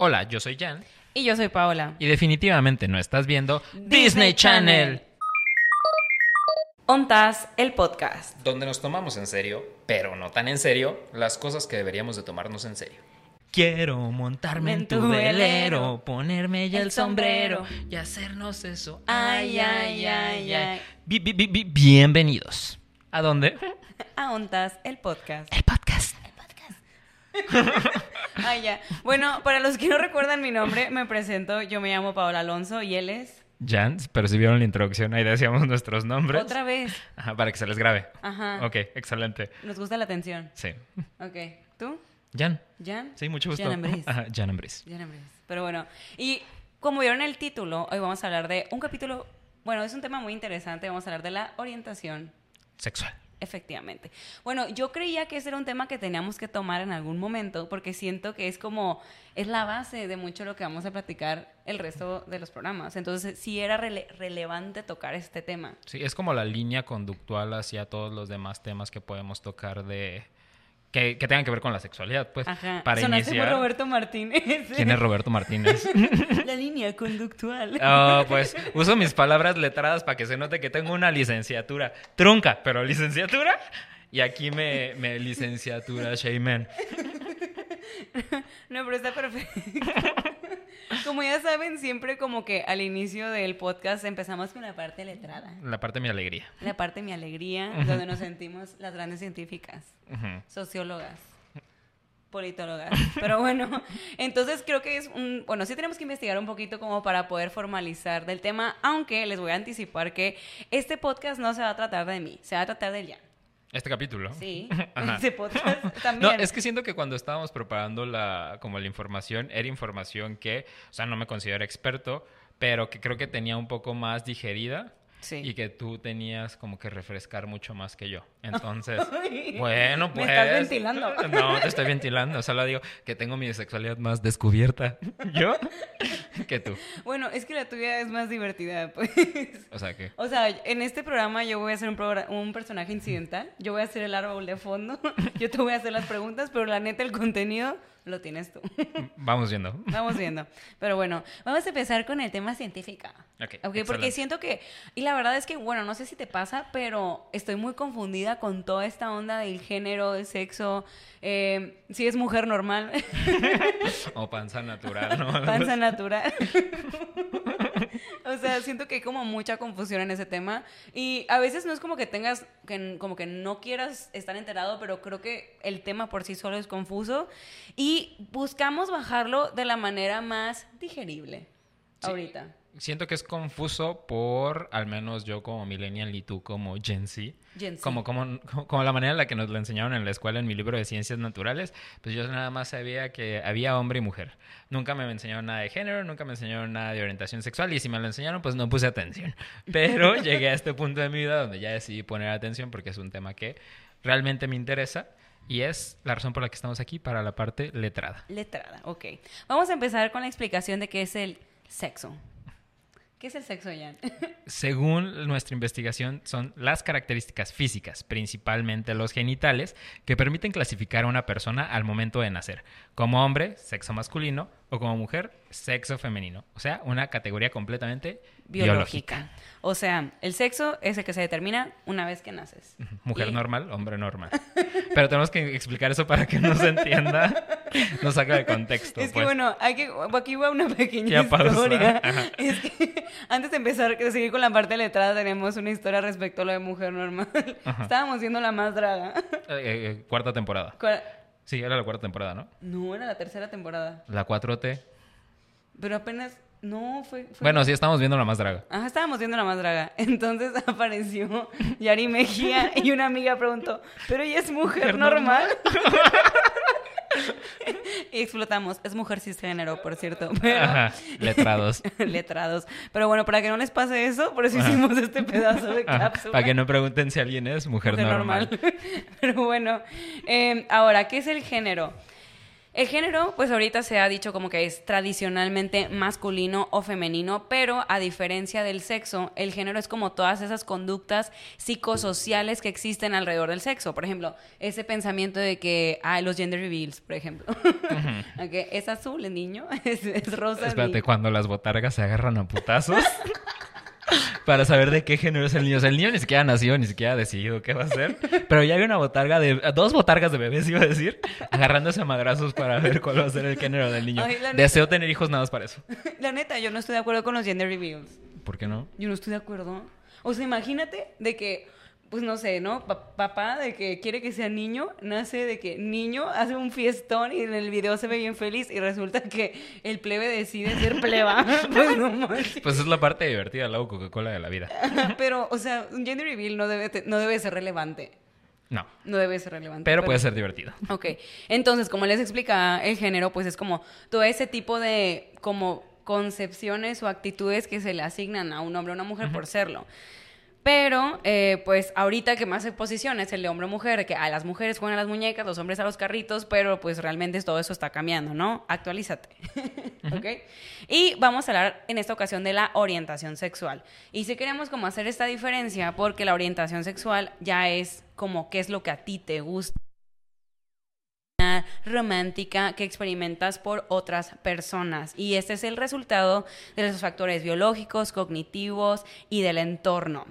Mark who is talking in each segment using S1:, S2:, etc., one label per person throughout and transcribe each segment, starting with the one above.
S1: Hola, yo soy Jan.
S2: Y yo soy Paola.
S1: Y definitivamente no estás viendo Disney, Channel.
S2: Ontas, el podcast.
S1: Donde nos tomamos en serio, pero no tan en serio, las cosas que deberíamos de tomarnos en serio. Quiero montarme en tu velero, ponerme ya el, sombrero, y hacernos eso. Ay, ay, ay, ay. bienvenidos. ¿A dónde?
S2: A Ontas, el podcast.
S1: El podcast.
S2: Ay, ya. Bueno, para los que no recuerdan mi nombre, me presento. Yo me llamo Paola Alonso y él es.
S1: Jans, pero si vieron la introducción, ahí decíamos nuestros nombres.
S2: Otra vez.
S1: Ajá, para que se les grabe.
S2: Ajá.
S1: Ok, excelente.
S2: Nos gusta la atención.
S1: Sí.
S2: Ok. ¿Tú?
S1: Jan.
S2: ¿Jan?
S1: Sí, mucho gusto.
S2: Jan Ambris.
S1: Ajá, Jan Ambris.
S2: Jan Ambris. Pero bueno, y como vieron el título, hoy vamos a hablar de un capítulo. Bueno, es un tema muy interesante. Vamos a hablar de la orientación
S1: sexual.
S2: Efectivamente. Bueno, yo creía que ese era un tema que teníamos que tomar en algún momento porque siento que es como, es la base de mucho lo que vamos a platicar el resto de los programas. Entonces, sí era relevante tocar este tema.
S1: Sí, es como la línea conductual hacia todos los demás temas que podemos tocar de, que, tengan que ver con la sexualidad, pues.
S2: Ajá.
S1: Para
S2: Sonaste
S1: iniciar.
S2: Roberto Martínez.
S1: ¿Quién es Roberto Martínez?
S2: la línea conductual.
S1: Oh, pues uso mis palabras letradas para que se note que tengo una licenciatura. Trunca, pero licenciatura. Y aquí me, me licenciatura, Shayman.
S2: No, pero está perfecto. Como ya saben, siempre como que al inicio del podcast empezamos con la parte letrada.
S1: La parte de mi alegría.
S2: La parte de mi alegría, donde nos sentimos las grandes científicas, sociólogas, politólogas. Pero bueno, entonces creo que es un... Bueno, sí tenemos que investigar un poquito como para poder formalizar del tema, aunque les voy a anticipar que este podcast no se va a tratar de mí, se va a tratar de Jan.
S1: Este capítulo.
S2: Sí, este podcast también.
S1: No, es que siento que cuando estábamos preparando la, como la información, era información que, o sea, no me considero experto, pero que creo que tenía un poco más digerida y que tú tenías como que refrescar mucho más que yo. Entonces, bueno, pues.
S2: ¿Me estás ventilando?
S1: No, te estoy ventilando. Solo digo que tengo mi sexualidad más descubierta. ¿Yo? que tú.
S2: Bueno, es que la tuya es más divertida, pues.
S1: O sea, ¿qué?
S2: O sea, en este programa yo voy a ser un, un personaje incidental. Yo voy a ser el árbol de fondo. Yo te voy a hacer las preguntas, pero la neta, el contenido lo tienes tú.
S1: Vamos viendo.
S2: Vamos viendo. Pero bueno, vamos a empezar con el tema científico.
S1: Ok.
S2: okay porque siento que, y la verdad es que, bueno, no sé si te pasa, pero estoy muy confundida con toda esta onda del género, del sexo, eh, si es mujer normal.
S1: o panza natural, ¿no?
S2: Panza natural. o sea, siento que hay como mucha confusión en ese tema. Y a veces no es como que tengas, que, como que no quieras estar enterado, pero creo que el tema por sí solo es confuso. Y buscamos bajarlo de la manera más digerible ahorita.
S1: Siento que es confuso por, al menos yo como millennial y tú como Gen Z. Como, como, como la manera en la que nos lo enseñaron en la escuela en mi libro de ciencias naturales, pues yo nada más sabía que había hombre y mujer. Nunca me enseñaron nada de género, nunca me enseñaron nada de orientación sexual y si me lo enseñaron pues no puse atención. Pero llegué a este punto de mi vida donde ya decidí poner atención porque es un tema que realmente me interesa. Y es la razón por la que estamos aquí para la parte letrada.
S2: Letrada, ok. Vamos a empezar con la explicación de qué es el sexo. ¿Qué es el sexo, Jan?
S1: Según nuestra investigación, son las características físicas, principalmente los genitales, que permiten clasificar a una persona al momento de nacer. Como hombre, sexo masculino, o como mujer, sexo femenino. O sea, una categoría completamente biológica.
S2: O sea, el sexo es el que se determina una vez que naces.
S1: Mujer normal, hombre normal. Pero tenemos que explicar eso para que no se entienda, no saca de contexto.
S2: Es que
S1: pues.
S2: bueno, hay que, aquí va una pequeña historia. Es que antes de empezar, de seguir con la parte letrada, tenemos una historia respecto a lo de mujer normal. Estábamos viendo la más draga.
S1: Eh, eh, cuarta temporada. Sí, era la cuarta temporada, ¿no?
S2: No, era la tercera temporada.
S1: La 4T.
S2: Pero apenas no, fue,
S1: Bueno, sí, estábamos viendo la más draga.
S2: Ajá, estábamos viendo la más draga. Entonces apareció Yari Mejía y una amiga preguntó, ¿pero ella es mujer, normal? y explotamos. Es mujer cisgénero, por cierto.
S1: Ajá, letrados.
S2: letrados. Pero bueno, para que no les pase eso, por eso hicimos este pedazo de cápsula.
S1: Para que no pregunten si alguien es mujer, normal.
S2: Pero bueno, eh, ahora, ¿qué es el género? El género, pues ahorita se ha dicho como que es tradicionalmente masculino o femenino, pero a diferencia del sexo, el género es como todas esas conductas psicosociales que existen alrededor del sexo. Por ejemplo, ese pensamiento de que, ah, los gender reveals, por ejemplo. es azul el niño, es, rosa.
S1: Espérate, cuando las botargas se agarran a putazos. para saber de qué género es el niño. O sea, el niño ni siquiera nació, ni siquiera ha decidido qué va a hacer. Pero ya hay una botarga de. Dos botargas de bebés, iba a decir, agarrándose a madrazos para ver cuál va a ser el género del niño. Deseo tener hijos nada más para eso.
S2: La neta, yo no estoy de acuerdo con los gender reveals.
S1: ¿Por qué no?
S2: Yo no estoy de acuerdo. O sea, imagínate de que pues no sé, ¿no? papá de que quiere que sea niño, nace de que niño hace un fiestón y en el video se ve bien feliz y resulta que el plebe decide ser pleba. pues no
S1: Pues es la parte divertida, la Coca-Cola de la vida.
S2: Pero, o sea, un gender reveal no debe, no debe ser relevante.
S1: No.
S2: No debe ser relevante.
S1: Pero, puede ser divertido.
S2: Ok. Entonces, como les explica el género, pues es como todo ese tipo de como concepciones o actitudes que se le asignan a un hombre o una mujer por serlo. Pero, eh, pues ahorita que más exposición es el de hombre o mujer, que a las mujeres juegan a las muñecas, los hombres a los carritos, pero pues realmente todo eso está cambiando, ¿no? Actualízate. ¿Ok? Y vamos a hablar en esta ocasión de la orientación sexual. Y si queremos como hacer esta diferencia, porque la orientación sexual ya es como qué es lo que a ti te gusta romántica que experimentas por otras personas. Y este es el resultado de los factores biológicos, cognitivos y del entorno.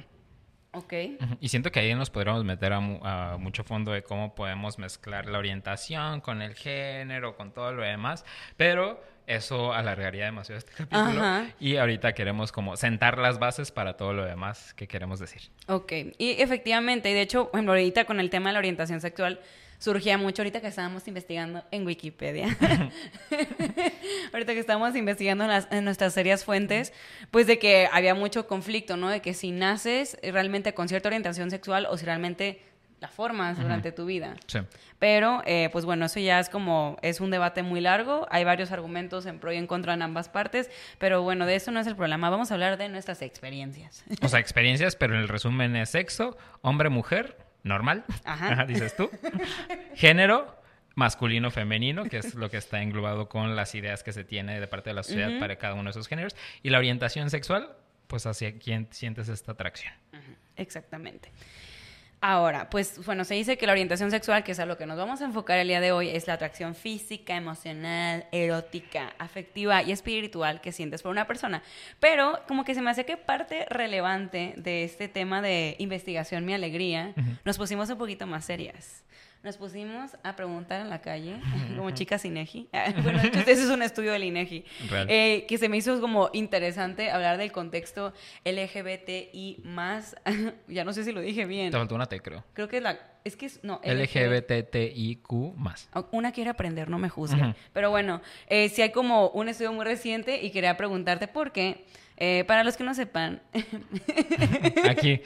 S2: Ok.
S1: Y siento que ahí nos podríamos meter a, mucho fondo de cómo podemos mezclar la orientación con el género, con todo lo demás, pero eso alargaría demasiado este capítulo. Y ahorita queremos como sentar las bases para todo lo demás que queremos decir.
S2: Ok, y efectivamente, y de hecho, bueno, ahorita con el tema de la orientación sexual, surgía mucho ahorita que estábamos investigando en Wikipedia. ahorita que estábamos investigando en, nuestras serias fuentes, pues de que había mucho conflicto, ¿no? De que si naces realmente con cierta orientación sexual o si realmente la formas durante tu vida.
S1: Sí.
S2: Pero, eh, pues bueno, eso ya es como, es un debate muy largo, hay varios argumentos en pro y en contra en ambas partes, pero bueno, de eso no es el problema, vamos a hablar de nuestras experiencias.
S1: O sea, experiencias, pero en el resumen es sexo, hombre, mujer, normal, Ajá. dices tú. Género, masculino, femenino, que es lo que está englobado con las ideas que se tiene de parte de la sociedad para cada uno de esos géneros. Y la orientación sexual, pues hacia quién sientes esta atracción.
S2: Exactamente. Ahora, pues bueno, se dice que la orientación sexual, que es a lo que nos vamos a enfocar el día de hoy, es la atracción física, emocional, erótica, afectiva y espiritual que sientes por una persona. Pero como que se me hace que parte relevante de este tema de investigación, mi alegría, nos pusimos un poquito más serias nos pusimos a preguntar en la calle, como chicas INEGI. Ah, bueno, de hecho, ese es un estudio del INEGI. Eh, que se me hizo como interesante hablar del contexto LGBTI más. ya no sé si lo dije bien.
S1: Te faltó una T, creo.
S2: Creo que es la. Es que no.
S1: LGBTIQ más.
S2: Una quiere aprender, no me juzgue. Pero bueno, eh, si hay como un estudio muy reciente y quería preguntarte por qué. Eh, para los que no sepan.
S1: Aquí,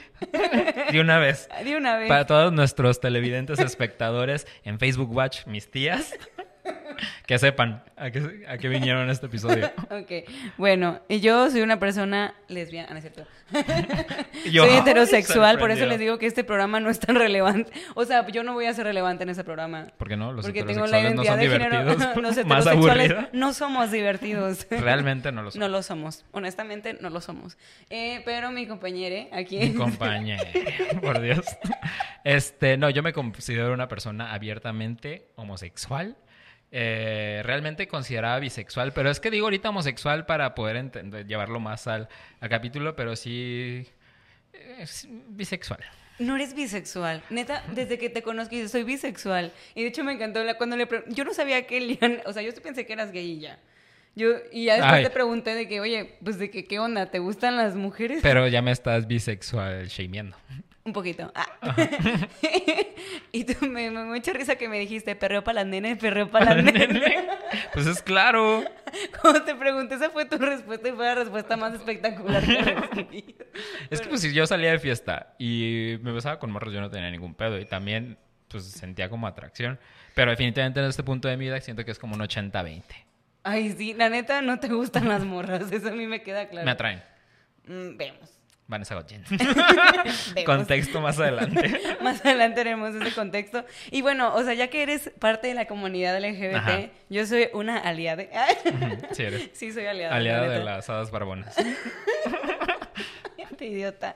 S1: de una vez.
S2: De una vez.
S1: Para todos nuestros televidentes, espectadores en Facebook Watch, mis tías. que sepan a qué, a qué vinieron este episodio.
S2: ok, bueno, yo soy una persona lesbiana, no es cierto. soy heterosexual, por eso les digo que este programa no es tan relevante. O sea, yo no voy a ser relevante en ese programa.
S1: ¿Por qué no?
S2: Los Porque tengo la identidad de género. Los
S1: heterosexuales
S2: no somos divertidos.
S1: Realmente no lo somos.
S2: No lo somos. Honestamente, no lo somos. Eh, pero mi compañera aquí.
S1: Mi compañera, por Dios. Este, no, yo me considero una persona abiertamente homosexual. Eh, realmente consideraba bisexual, pero es que digo ahorita homosexual para poder entender, llevarlo más al, capítulo, pero sí es bisexual.
S2: No eres bisexual. Neta, desde que te conozco, yo soy bisexual. Y de hecho me encantó cuando le Yo no sabía que Lian... O sea, yo pensé que eras gay y ya. Yo, y ya después te pregunté de que, oye, pues de que, ¿qué onda? ¿Te gustan las mujeres?
S1: Pero ya me estás bisexual shameando.
S2: Un poquito. Ah. y tú me, me, mucha risa que me dijiste, perreo para las nenes, perreo para las nenes.
S1: pues es claro.
S2: Como te pregunté, esa fue tu respuesta y fue la respuesta más espectacular que he recibido.
S1: Es que pues si yo salía de fiesta y me besaba con morros, yo no tenía ningún pedo. Y también pues sentía como atracción. Pero definitivamente en este punto de mi vida siento que es como un 80-20.
S2: Ay, sí, la neta no te gustan las morras, eso a mí me queda claro.
S1: Me atraen.
S2: Mm, vemos.
S1: Vanessa Godjen. contexto más adelante.
S2: más adelante haremos ese contexto. Y bueno, o sea, ya que eres parte de la comunidad LGBT, yo soy una aliada.
S1: sí, eres.
S2: Sí, soy aliada.
S1: Aliada de las hadas barbonas.
S2: idiota.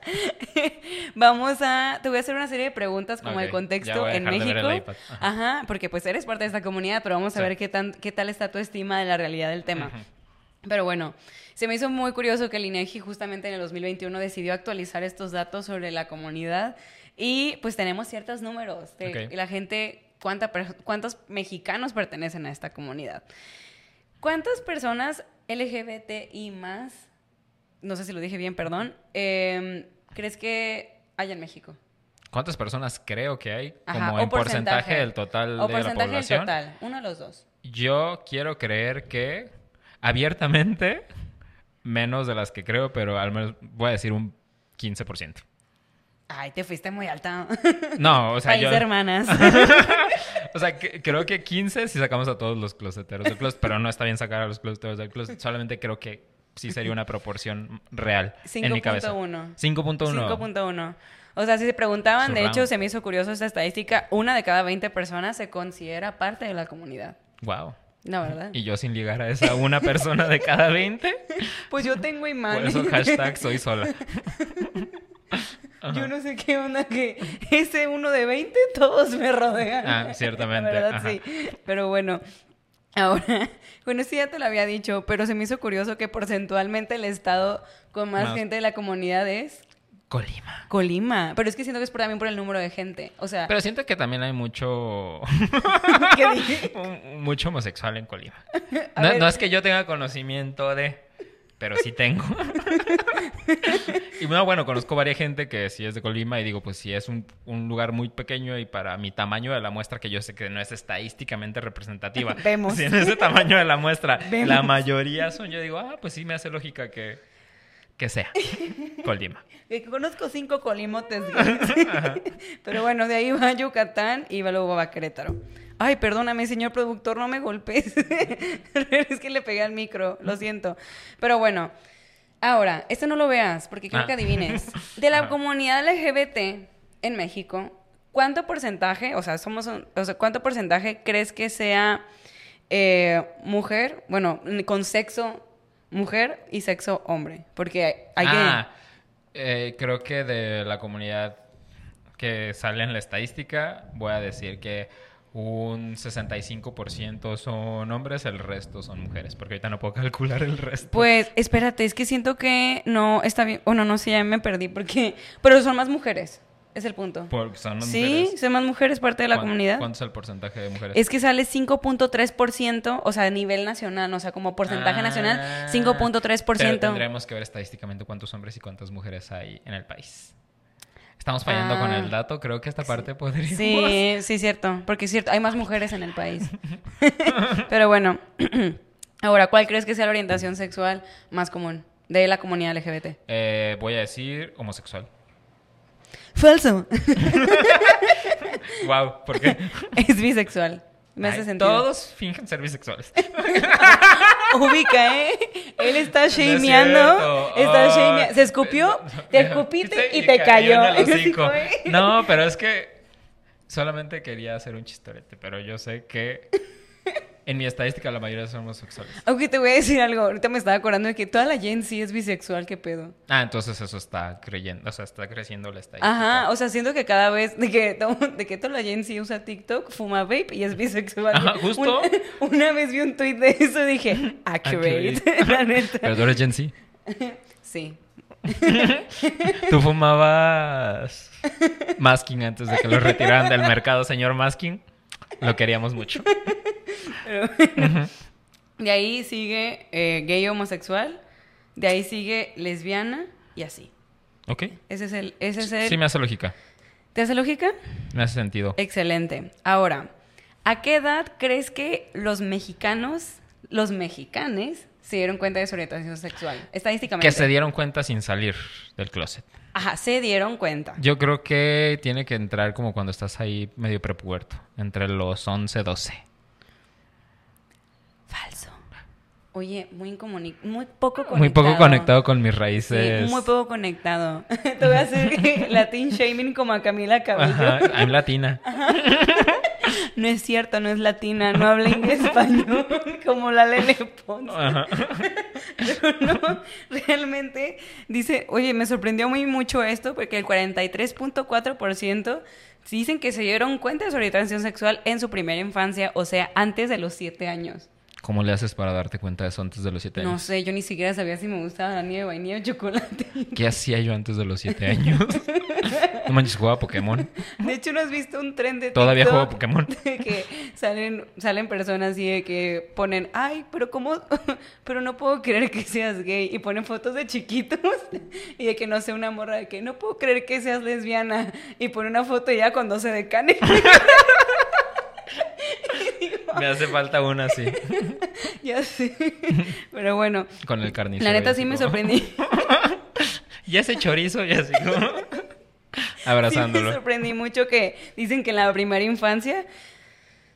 S2: Vamos a. Te voy a hacer una serie de preguntas como el contexto en México. Ajá. porque pues eres parte de esta comunidad, pero vamos a ver qué, tan, qué tal está tu estima de la realidad del tema. Pero bueno, se me hizo muy curioso que el INEGI justamente en el 2021 decidió actualizar estos datos sobre la comunidad y pues tenemos ciertos números de la gente, cuánta, cuántos mexicanos pertenecen a esta comunidad. ¿Cuántas personas LGBTI más, no sé si lo dije bien, perdón, em, crees que hay en México?
S1: ¿Cuántas personas creo que hay como en porcentaje, del total de la población?
S2: total, uno de los dos.
S1: Yo quiero creer que abiertamente menos de las que creo, pero al menos voy a decir un 15%.
S2: Ay, te fuiste muy alta.
S1: No, o sea,
S2: País hermanas.
S1: o sea, creo que 15 si sacamos a todos los closeteros del closet, pero no está bien sacar a los closeteros del closet. Solamente creo que sí sería una proporción real en mi cabeza. 5.1. 5.1.
S2: 5.1. O sea, si se preguntaban, de hecho, se me hizo curioso esta estadística, una de cada 20 personas se considera parte de la comunidad.
S1: Wow.
S2: No, ¿verdad?
S1: Y yo sin ligar a esa una persona de cada 20.
S2: Pues yo tengo imán.
S1: Por eso hashtag soy sola.
S2: Yo no sé qué onda que ese uno de 20 todos me rodean.
S1: Ah, ciertamente.
S2: verdad, sí. Pero bueno, ahora, bueno, sí ya te lo había dicho, pero se me hizo curioso que porcentualmente el estado con más. gente de la comunidad es
S1: Colima.
S2: Colima. Pero es que siento que es también por el número de gente. O sea.
S1: Pero siento que también hay mucho.
S2: ¿Qué dije?
S1: mucho homosexual en Colima. No, es que yo tenga conocimiento de. Pero sí tengo. y bueno, bueno, conozco varias gente que sí es de Colima y digo, pues sí es un, lugar muy pequeño y para mi tamaño de la muestra, que yo sé que no es estadísticamente representativa.
S2: Vemos.
S1: Si en ese tamaño de la muestra la mayoría son, yo digo, ah, pues sí me hace lógica que que sea. Colima.
S2: conozco cinco colimotes. Pero bueno, de ahí va Yucatán y luego va Querétaro. Ay, perdóname, señor productor, no me golpes. es que le pegué al micro, lo siento. Pero bueno, ahora, esto no lo veas, porque quiero que ah. adivines. De la comunidad LGBT en México, ¿cuánto porcentaje, o sea, somos, o sea, cuánto porcentaje crees que sea eh, mujer, bueno, con sexo mujer y sexo hombre. Porque hay
S1: ah, eh, creo que de la comunidad que sale en la estadística, voy a decir que un 65% son hombres, el resto son mujeres, porque ahorita no puedo calcular el resto.
S2: Pues espérate, es que siento que no está bien, bueno, no sé, ya me perdí, porque, pero son más mujeres. Es el punto.
S1: Porque son
S2: más sí, son más mujeres parte de la comunidad.
S1: ¿Cuánto es el porcentaje de mujeres?
S2: Es que sale 5.3%, o sea, a nivel nacional, o sea, como porcentaje nacional, 5.3%.
S1: tendremos que ver estadísticamente cuántos hombres y cuántas mujeres hay en el país. Estamos fallando con el ah. dato, creo que esta parte podría
S2: Sí, sí, cierto, porque es cierto, hay más mujeres en el país. Pero bueno, ahora, ¿cuál crees que sea la orientación sexual más común de la comunidad LGBT?
S1: Eh, voy a decir homosexual.
S2: Falso.
S1: wow, ¿por qué?
S2: Es bisexual. Me hace sentido.
S1: Todos fingen ser bisexuales.
S2: Ubica, ¿eh? Él está shameando. está shameando. Se escupió, te escupiste y, te cayó.
S1: No, pero es que solamente quería hacer un chistorete, pero yo sé que en mi estadística la mayoría son homosexuales.
S2: Aunque te voy a decir algo, ahorita me estaba acordando de que toda la Gen sí es bisexual, ¿qué pedo?
S1: Ah, entonces eso está creyendo, o sea, está creciendo la estadística.
S2: Ajá, o sea, siento que cada vez de que, de que toda la Gen sí usa TikTok, fuma vape y es bisexual.
S1: Ajá, justo.
S2: Una, vez vi un tweet de eso y dije, accurate, la neta.
S1: ¿Pero tú eres Gen Z?
S2: sí.
S1: ¿Tú fumabas masking antes de que lo retiraran del mercado, señor masking? Lo queríamos mucho.
S2: De ahí sigue eh, gay homosexual. De ahí sigue lesbiana y así.
S1: Ok.
S2: Ese es el, ese es el...
S1: Sí, me hace lógica.
S2: ¿Te hace lógica?
S1: Me hace sentido.
S2: Excelente. Ahora, ¿a qué edad crees que los mexicanos, los mexicanes, se dieron cuenta de su orientación sexual? Estadísticamente.
S1: Que se dieron cuenta sin salir del closet.
S2: Ajá, se dieron cuenta.
S1: Yo creo que tiene que entrar como cuando estás ahí medio prepuerto, entre los 11, 12.
S2: Falso. Oye, muy, muy poco conectado.
S1: Muy poco conectado con mis raíces.
S2: muy poco conectado. Te voy a hacer latin shaming como a Camila Cabello. Ajá,
S1: I'm latina.
S2: No es cierto, no es latina, no habla inglés español como la Lele Pons. Pero no, realmente dice, oye, me sorprendió muy mucho esto porque el 43.4% dicen que se dieron cuenta de su orientación sexual en su primera infancia, o sea, antes de los 7 años.
S1: ¿Cómo le haces para darte cuenta de eso antes de los siete años?
S2: No sé, yo ni siquiera sabía si me gustaba la nieve, vainilla o chocolate.
S1: ¿Qué hacía yo antes de los siete años? no manches, jugaba Pokémon.
S2: De hecho, ¿no has visto un tren de
S1: Todavía juego Pokémon.
S2: De que salen, salen personas y de que ponen, ay, pero ¿cómo? pero no puedo creer que seas gay. Y ponen fotos de chiquitos y de que no sé, una morra de que no puedo creer que seas lesbiana. Y pone una foto ya cuando se decane.
S1: Me hace falta una así.
S2: ya sé. Pero bueno.
S1: Con el carnicero.
S2: La neta sí me sorprendí.
S1: y ese chorizo, y así como. Abrazándolo. Sí
S2: me sorprendí mucho que dicen que en la primera infancia.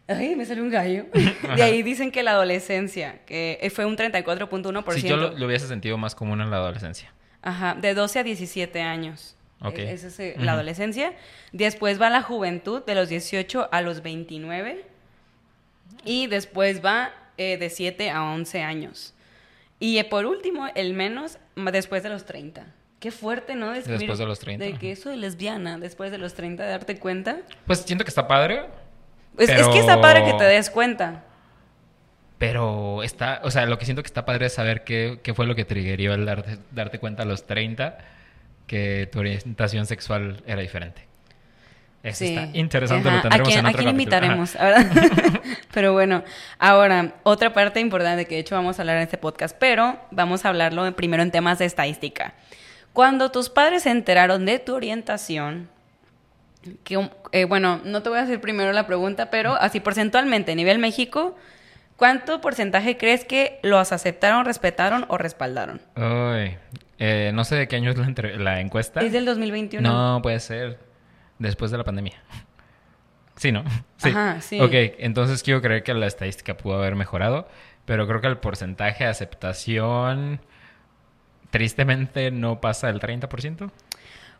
S2: Ay, me salió un gallo. De ahí dicen que la adolescencia, que fue un 34.1%. Si
S1: yo lo, hubiese sentido más común en la adolescencia.
S2: Ajá, de 12 a 17 años. Ok. Esa es eh, la adolescencia. Después va la juventud, de los 18 a los 29. Y después va eh, de 7 a 11 años. Y eh, por último, el menos después de los 30. Qué fuerte, ¿no?
S1: después de los 30.
S2: De que eso de lesbiana, después de los 30, de darte cuenta.
S1: Pues siento que está padre.
S2: Es, es que está padre que te des cuenta.
S1: Pero está, o sea, lo que siento que está padre es saber qué, qué fue lo que triggerió el darte, darte cuenta a los 30 que tu orientación sexual era diferente. Eso está interesante, lo tendremos en otro
S2: invitaremos, pero bueno, ahora, otra parte importante que de hecho vamos a hablar en este podcast, pero vamos a hablarlo primero en temas de estadística. Cuando tus padres se enteraron de tu orientación, que, eh, bueno, no te voy a hacer primero la pregunta, pero así porcentualmente, a nivel México, ¿cuánto porcentaje crees que los aceptaron, respetaron o respaldaron?
S1: Uy, eh, no sé de qué año es la, la encuesta.
S2: Es del 2021.
S1: No, puede ser después de la pandemia. Sí, ¿no?
S2: Sí. Ajá, sí.
S1: Ok, entonces quiero creer que la estadística pudo haber mejorado, pero creo que el porcentaje de aceptación tristemente no pasa del 30%.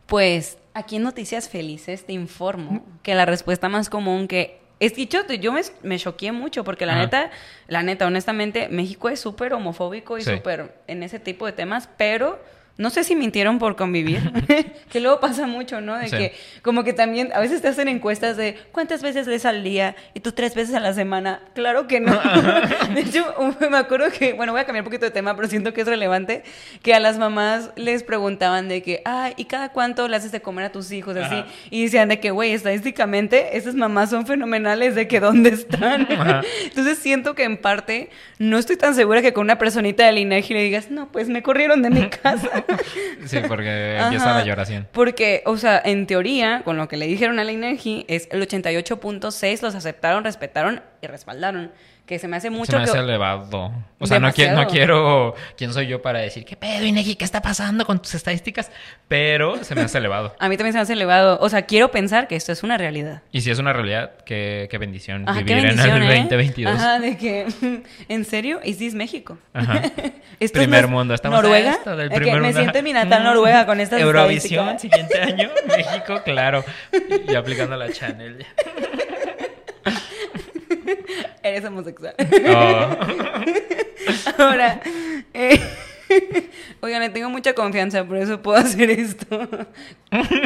S2: Pues aquí en Noticias Felices te informo que la respuesta más común que es dicho, yo me, me choqué mucho porque la neta, la neta, honestamente, México es súper homofóbico y súper en ese tipo de temas, pero no sé si mintieron por convivir, que luego pasa mucho, ¿no? De que como que también a veces te hacen encuestas de cuántas veces lees al día y tú tres veces a la semana. Claro que no. de hecho, me acuerdo que, bueno, voy a cambiar un poquito de tema, pero siento que es relevante, que a las mamás les preguntaban de que, ay, ¿y cada cuánto le haces de comer a tus hijos? Así. Y decían de que, güey, estadísticamente esas mamás son fenomenales de que dónde están. Entonces siento que en parte no estoy tan segura que con una personita de linaje le digas, no, pues me corrieron de mi casa.
S1: sí, porque empieza la lloración.
S2: Porque, o sea, en teoría, con lo que le dijeron a la INEGI, es el 88.6 los aceptaron, respetaron y respaldaron que se me hace mucho.
S1: Se me hace elevado. O sea, no quiero, no quiero. ¿Quién soy yo para decir qué pedo, Inegi? ¿Qué está pasando con tus estadísticas? Pero se me hace elevado.
S2: A mí también se me hace elevado. O sea, quiero pensar que esto es una realidad.
S1: Y si es una realidad, qué, qué bendición vivir en el 2022. ¿eh?
S2: Ajá, de que. ¿En serio? ¿Y si es México?
S1: Ajá. primer mundo. Estamos
S2: ¿Noruega?
S1: Esto del
S2: primer me siento mi natal Noruega con estas
S1: Eurovisión, siguiente año. México, claro. Y aplicando la Channel.
S2: Eres homosexual. Oh. Ahora, eh, oigan, tengo mucha confianza, por eso puedo hacer esto.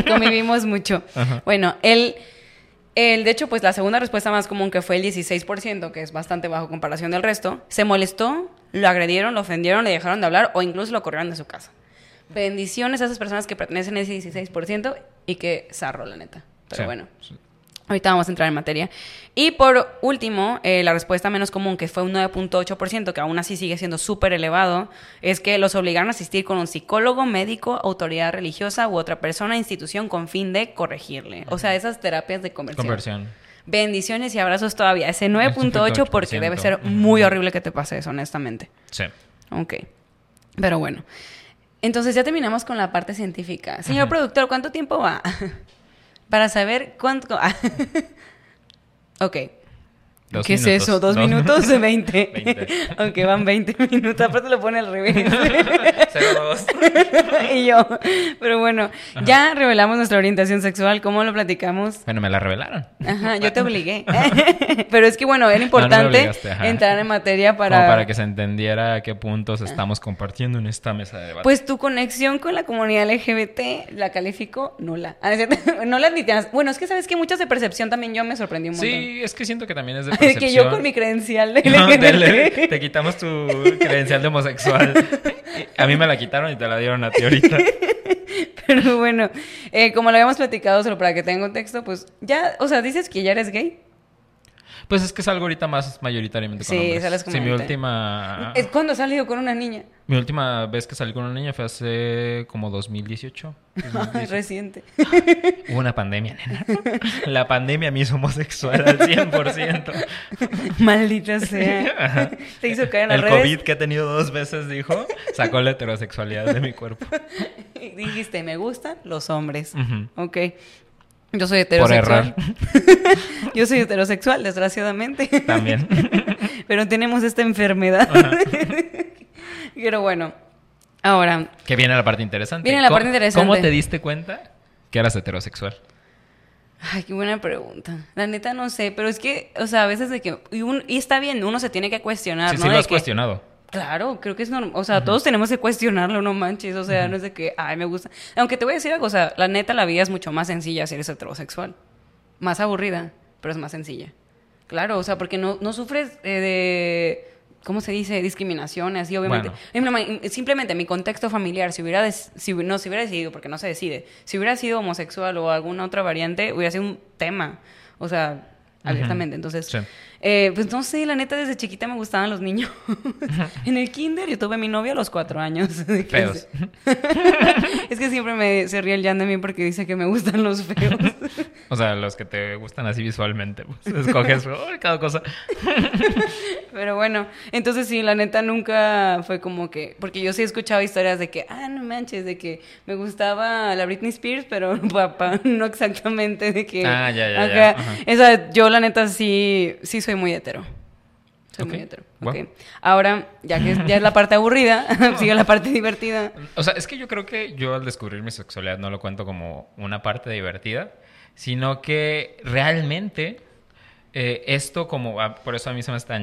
S2: Convivimos mucho. Bueno, él, él, de hecho, pues la segunda respuesta más común que fue el 16%, que es bastante bajo comparación del resto, se molestó, lo agredieron, lo ofendieron, le dejaron de hablar o incluso lo corrieron de su casa. Bendiciones a esas personas que pertenecen a ese 16% y que zarro, la neta. Pero bueno. Ahorita vamos a entrar en materia. Y por último, eh, la respuesta menos común, que fue un 9.8%, que aún así sigue siendo súper elevado, es que los obligaron a asistir con un psicólogo, médico, autoridad religiosa u otra persona, institución con fin de corregirle. O sea, esas terapias de conversión.
S1: Conversión.
S2: Bendiciones y abrazos todavía. Ese 9.8 porque debe ser muy horrible que te pase eso, honestamente.
S1: Sí.
S2: Ok. Pero bueno. Entonces ya terminamos con la parte científica. Señor productor, ¿cuánto tiempo va? para saber cuánto... ok. ¿Qué es eso? ¿Dos, minutos de 20? Aunque van 20 minutos. Aparte lo pone al revés. y yo. Pero bueno, ya revelamos nuestra orientación sexual. ¿Cómo lo platicamos?
S1: Bueno, me la revelaron.
S2: Ajá, yo te obligué. Pero es que bueno, era importante entrar en materia para...
S1: Como para que se entendiera a qué puntos estamos compartiendo en esta mesa de debate.
S2: Pues tu conexión con la comunidad LGBT la califico nula. Ah, no la admitías. Bueno, es que sabes que muchas de percepción también yo me sorprendí un montón.
S1: Sí, es que siento que también es de
S2: que yo con mi credencial de
S1: te, quitamos tu credencial de homosexual. A mí me la quitaron y te la dieron a ti ahorita.
S2: Pero bueno, eh, como lo habíamos platicado, solo para que tenga contexto, pues ya, o sea, dices que ya eres gay.
S1: Pues es que es algo ahorita más mayoritariamente con sí, Sales con sí, mi última...
S2: ¿Cuándo has salido con una niña?
S1: Mi última vez que salí con una niña fue hace como 2018.
S2: reciente.
S1: Hubo una pandemia, nena. La pandemia me hizo homosexual al 100%.
S2: Maldita sea. Te hizo caer en
S1: las El COVID que he tenido dos veces, dijo, sacó la heterosexualidad de mi cuerpo.
S2: Dijiste, me gustan los hombres. Ok. Yo soy heterosexual. Por Yo soy heterosexual, desgraciadamente.
S1: También.
S2: Pero tenemos esta enfermedad. Pero bueno, ahora.
S1: Que viene la parte interesante.
S2: Viene la parte interesante.
S1: ¿Cómo te diste cuenta que eras heterosexual?
S2: Ay, qué buena pregunta. La neta no sé, pero es que, o sea, a veces de que. Y, está bien, uno se tiene que cuestionar,
S1: sí,
S2: ¿no?
S1: Sí, lo has cuestionado.
S2: Claro, creo que es normal. O sea, todos tenemos que cuestionarlo, no manches. O sea, no es de que, ay, me gusta. Aunque te voy a decir algo, o sea, la neta, la vida es mucho más sencilla si eres heterosexual. Más aburrida, pero es más sencilla. Claro, o sea, porque no, no sufres eh, de. ¿Cómo se dice? Discriminación, así, obviamente. Simplemente mi contexto familiar, si hubiera, si, no, si hubiera decidido, porque no se decide, si hubiera sido homosexual o alguna otra variante, hubiera sido un tema. O sea, abiertamente. Entonces, eh, pues no sé, la neta, desde chiquita me gustaban los niños. en el kinder yo tuve mi novia a los cuatro años.
S1: Feos.
S2: es que siempre me, se ríe el Jan de mí porque dice que me gustan los feos.
S1: o sea, los que te gustan así visualmente. Pues, escoges cada cosa.
S2: Pero bueno, entonces sí, la neta nunca fue como que... Porque yo sí he escuchado historias de que, ah, no manches, de que me gustaba la Britney Spears, pero papá, no exactamente de que...
S1: Ah, ya, ya, ya.
S2: Esa, yo la neta sí, sí soy muy hetero. Soy muy hetero. Ahora, ya que ya es la parte aburrida, sigue la parte divertida.
S1: O sea, es que yo creo que yo al descubrir mi sexualidad no lo cuento como una parte divertida, sino que realmente eh, esto como, ah, por eso a mí se me está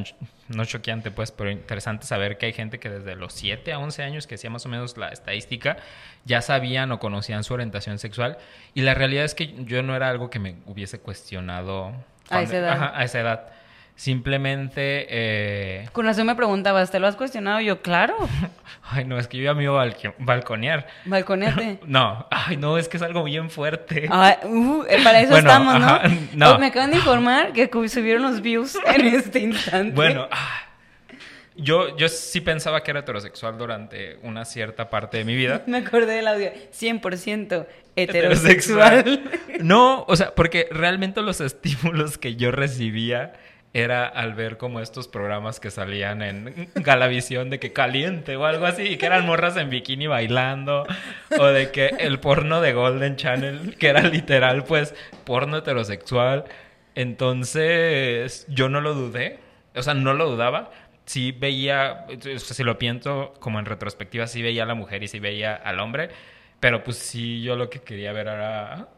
S1: no choqueante pues, pero interesante saber que hay gente que desde los 7 a 11 años, que hacía más o menos la estadística, ya sabían o conocían su orientación sexual. Y la realidad es que yo no era algo que me hubiese cuestionado
S2: a esa edad.
S1: a esa edad. Simplemente... Eh...
S2: Con razón me preguntabas, ¿te lo has cuestionado? Yo, claro.
S1: Ay, no, es que yo ya me iba a balconear.
S2: ¿Balconeate?
S1: No, ay, no, es que es algo bien fuerte.
S2: Uh, eh, para eso estamos, ¿no? no. Oh, me acaban de informar que subieron los views en este instante.
S1: Bueno, ah, yo, yo sí pensaba que era heterosexual durante una cierta parte de mi vida.
S2: me acordé del audio, 100% heterosexual. heterosexual.
S1: no, o sea, porque realmente los estímulos que yo recibía era al ver como estos programas que salían en Galavisión de que caliente o algo así, y que eran morras en bikini bailando, o de que el porno de Golden Channel, que era literal pues porno heterosexual. Entonces yo no lo dudé, o sea, no lo dudaba. Sí veía, si lo pienso como en retrospectiva, sí veía a la mujer y sí veía al hombre, pero pues sí yo lo que quería ver era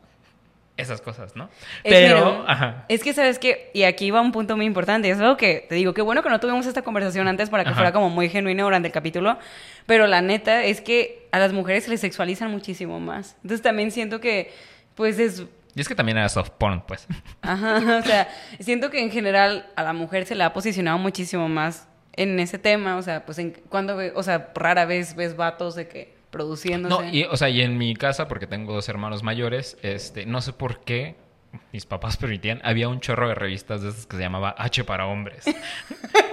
S1: esas cosas, ¿no? Pero,
S2: es que sabes que, y aquí va un punto muy importante, es algo que te digo, qué bueno que no tuvimos esta conversación antes para que fuera como muy genuino durante el capítulo, pero la neta es que a las mujeres se les sexualizan muchísimo más. Entonces también siento que, pues es...
S1: Y es que también era soft porn, pues.
S2: Ajá, o sea, siento que en general a la mujer se le ha posicionado muchísimo más en ese tema, o sea, pues en, cuando, o sea, rara vez ves vatos de que produciéndose.
S1: No, y, o sea, y en mi casa, porque tengo dos hermanos mayores, este, no sé por qué mis papás permitían, había un chorro de revistas de esas que se llamaba H para hombres.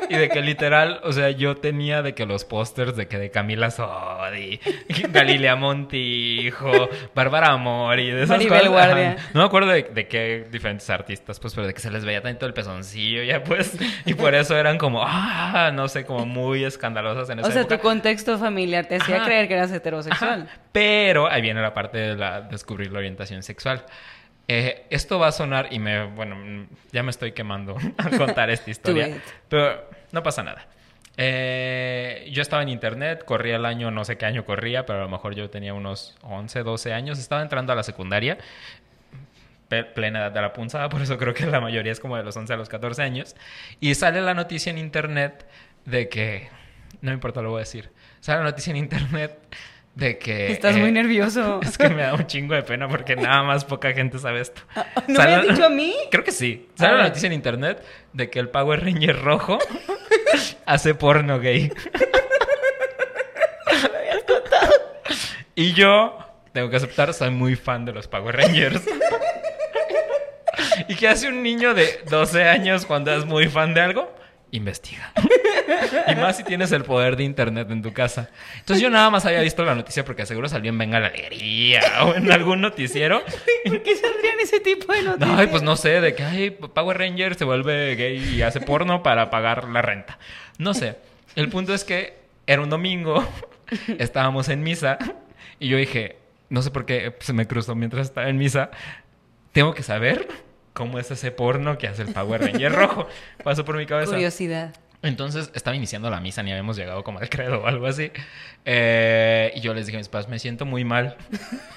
S1: y de que literal, o sea, yo tenía de que los pósters de que de Camila Sodi, Galilea Montijo, Bárbara Mori, de esas cosas. Guardia. No me acuerdo de, de, qué diferentes artistas, pues, pero de que se les veía tanto el pezoncillo ya, pues, y por eso eran como, ah, no sé, como muy escandalosas en esa
S2: O
S1: sea,
S2: tu contexto familiar te hacía creer que eras heterosexual.
S1: Pero ahí viene la parte de la, descubrir la orientación sexual. Eh, esto va a sonar y me, bueno, ya me estoy quemando a contar esta historia, pero no pasa nada. Eh, yo estaba en internet, corría el año, no sé qué año corría, pero a lo mejor yo tenía unos 11, 12 años, estaba entrando a la secundaria, plena edad de la punzada, por eso creo que la mayoría es como de los 11 a los 14 años, y sale la noticia en internet de que, no me importa, lo voy a decir, sale la noticia en internet de que...
S2: Estás muy eh, nervioso.
S1: Es que me da un chingo de pena porque nada más poca gente sabe esto.
S2: Ah, ¿No me has dicho a mí?
S1: Creo que sí. Sale la noticia en internet de que el Power Ranger rojo hace porno gay. me habías contado. Y yo, tengo que aceptar, soy muy fan de los Power Rangers. ¿Y qué hace un niño de 12 años cuando es muy fan de algo? Investiga. y más si tienes el poder de internet en tu casa. Entonces yo nada más había visto la noticia porque seguro salió en Venga la Alegría o en algún noticiero.
S2: ¿Por qué saldrían ese tipo de noticias?
S1: No, pues no sé, de que ay, Power Ranger se vuelve gay y hace porno para pagar la renta. No sé. El punto es que era un domingo, estábamos en misa y yo dije, no sé por qué se me cruzó mientras estaba en misa, tengo que saber cómo es ese porno que hace el Power Ranger rojo. Pasó por mi cabeza.
S2: Curiosidad.
S1: Entonces estaba iniciando la misa, ni habíamos llegado como al credo o algo así. Eh, y yo les dije a mis padres, me siento muy mal.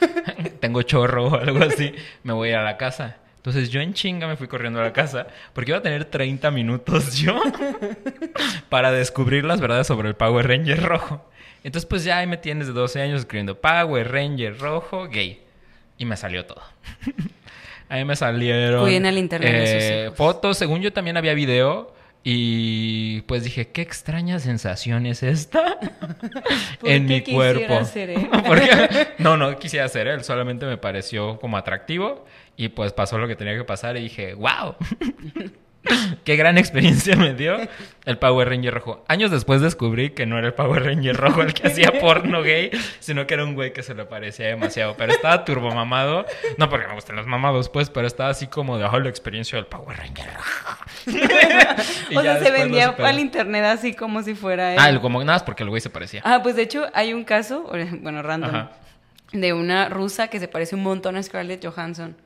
S1: Tengo chorro o algo así. Me voy a la casa. Entonces yo en chinga me fui corriendo a la casa porque iba a tener 30 minutos yo para descubrir las verdades sobre el Power Ranger rojo. Entonces pues ya ahí me tienes de 12 años escribiendo Power Ranger rojo gay. Y me salió todo. Ahí me salieron
S2: el internet,
S1: eh, fotos. Según yo también había video. Y pues dije, qué extraña sensación es esta en mi cuerpo. Hacer no, no quisiera hacer él, solamente me pareció como atractivo y pues pasó lo que tenía que pasar y dije, wow. Qué gran experiencia me dio el Power Ranger rojo. Años después descubrí que no era el Power Ranger rojo el que hacía porno gay, sino que era un güey que se le parecía demasiado. Pero estaba turbomamado. No porque me gusten los mamados, pues, pero estaba así como de, oh, la experiencia del Power Ranger rojo.
S2: o sea, se vendía al internet así como si fuera
S1: él. Ah, como nada más porque el güey se parecía.
S2: Ah, pues de hecho hay un caso, bueno, random, de una rusa que se parece un montón a Scarlett Johansson.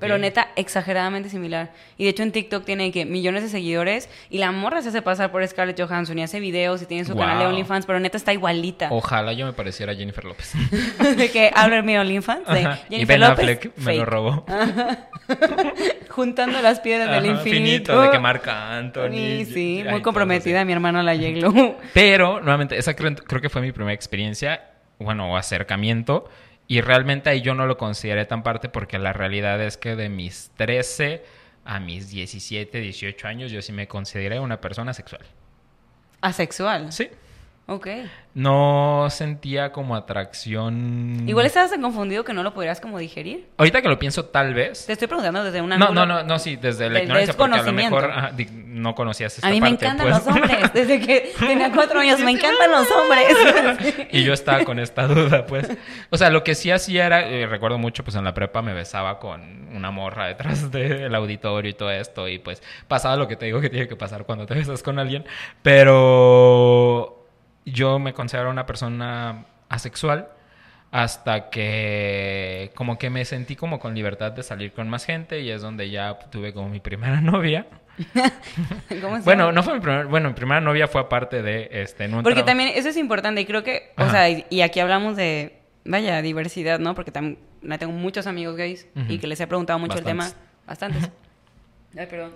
S2: Pero neta, exageradamente similar. Y de hecho en TikTok tiene que millones de seguidores y la morra se hace pasar por Scarlett Johansson y hace videos y tiene su canal de OnlyFans, pero neta está igualita.
S1: Ojalá yo me pareciera Jennifer López.
S2: de que habla mi OnlyFans de Jennifer y
S1: Ben
S2: López,
S1: Affleck me lo robó.
S2: Juntando las piedras del infinito.
S1: De que marca Anthony.
S2: Sí, muy comprometida mi hermano la Yeglo.
S1: pero, nuevamente, esa creo, creo que fue mi primera experiencia, bueno, acercamiento y realmente ahí yo no lo consideré tan parte porque la realidad es que de mis 13 a mis 17, 18 años yo sí me consideré una persona sexual.
S2: ¿Asexual?
S1: Sí.
S2: Ok.
S1: No sentía como atracción.
S2: Igual estabas tan confundido que no lo podrías como digerir.
S1: Ahorita que lo pienso, tal vez.
S2: Te estoy preguntando desde una.
S1: No, no, no, no, sí, desde la ignorancia, porque a lo mejor no conocías esta
S2: A mí me encantan pues. los hombres. Desde que tenía cuatro años, me encantan los hombres.
S1: y yo estaba con esta duda, pues. O sea, lo que sí hacía era, eh, recuerdo mucho, pues en la prepa me besaba con una morra detrás del auditorio y todo esto. Y pues pasaba lo que te digo que tiene que pasar cuando te besas con alguien. Pero yo me considero una persona asexual hasta que como que me sentí como con libertad de salir con más gente y es donde ya tuve como mi primera novia. ¿Cómo se bueno, no fue mi primera, bueno, mi primera novia fue aparte de este
S2: Porque también eso es importante y creo que, o sea, y aquí hablamos de vaya diversidad, ¿no? Porque también tengo muchos amigos gays y que les he preguntado mucho el tema, bastantes. Ay, perdón.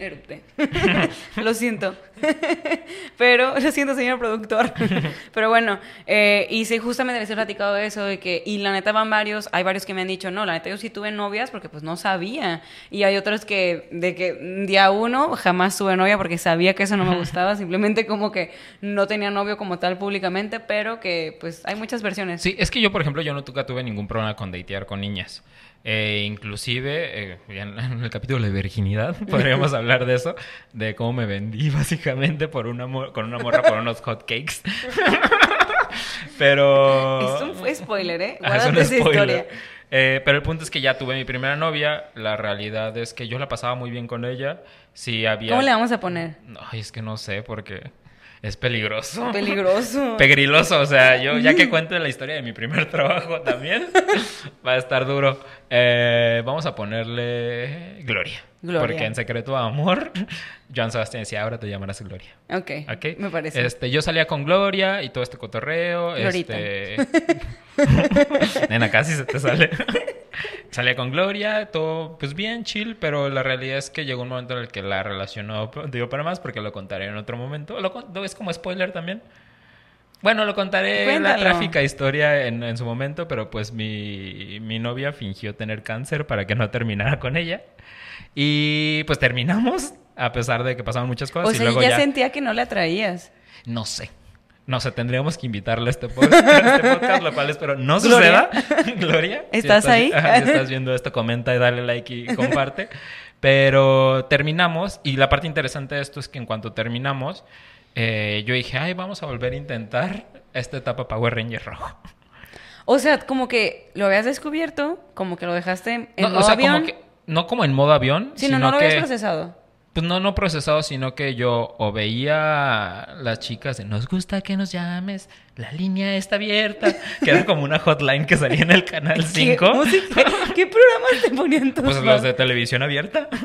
S2: lo siento. Pero, lo siento, señor productor. Pero bueno, eh, y sí, justamente les he platicado eso de que, y la neta van varios, hay varios que me han dicho, no, la neta yo sí tuve novias porque pues no sabía. Y hay otros que, de que día uno jamás tuve novia porque sabía que eso no me gustaba, simplemente como que no tenía novio como tal públicamente, pero que pues hay muchas versiones.
S1: Sí, es que yo, por ejemplo, yo nunca tuve ningún problema con datear con niñas. Eh, inclusive, eh, en, el capítulo de virginidad, podríamos hablar de eso, de cómo me vendí básicamente por una con una morra por unos hotcakes. pero...
S2: Es un spoiler, ¿eh? Guárdate esa historia.
S1: Eh, pero el punto es que ya tuve mi primera novia. La realidad es que yo la pasaba muy bien con ella. Sí había...
S2: ¿Cómo le vamos a poner?
S1: Ay, es que no sé, porque... Es peligroso.
S2: Peligroso.
S1: Pegriloso, o sea, yo ya que cuento la historia de mi primer trabajo también, va a estar duro. Eh, vamos a ponerle Gloria. Gloria. Porque en Secreto Amor, Joan Sebastián decía, ahora te llamarás Gloria.
S2: Ok. Me parece.
S1: Este, yo salía con Gloria y todo este cotorreo. Glorita. Este... Nena, casi se te sale. Salía con Gloria, todo pues bien, chill, pero la realidad es que llegó un momento en el que la relacionó, digo para más porque lo contaré en otro momento. Lo, es como spoiler también. Bueno, lo contaré en la trágica historia en, su momento, pero pues mi, mi novia fingió tener cáncer para que no terminara con ella. Y pues terminamos, a pesar de que pasaban muchas cosas.
S2: O sea, y luego ya, sentía que no la atraías.
S1: No sé. No sé, tendríamos que invitarle a este, podcast, este podcast lo cual espero no suceda. Gloria.
S2: ¿Estás, ahí?
S1: si estás viendo esto, comenta y dale like y comparte. Pero terminamos y la parte interesante de esto es que en cuanto terminamos, eh, yo dije, ay, vamos a volver a intentar esta etapa Power Ranger rojo.
S2: O sea, como que lo habías descubierto, como que lo dejaste en modo avión.
S1: No como en modo avión,
S2: sino no lo habías procesado.
S1: Pues no, no procesado, sino que yo o veía las chicas de nos gusta que nos llames, la línea está abierta, que era como una hotline que salía en el canal 5.
S2: ¿Qué, programas te ponían todos?
S1: Pues los de televisión abierta.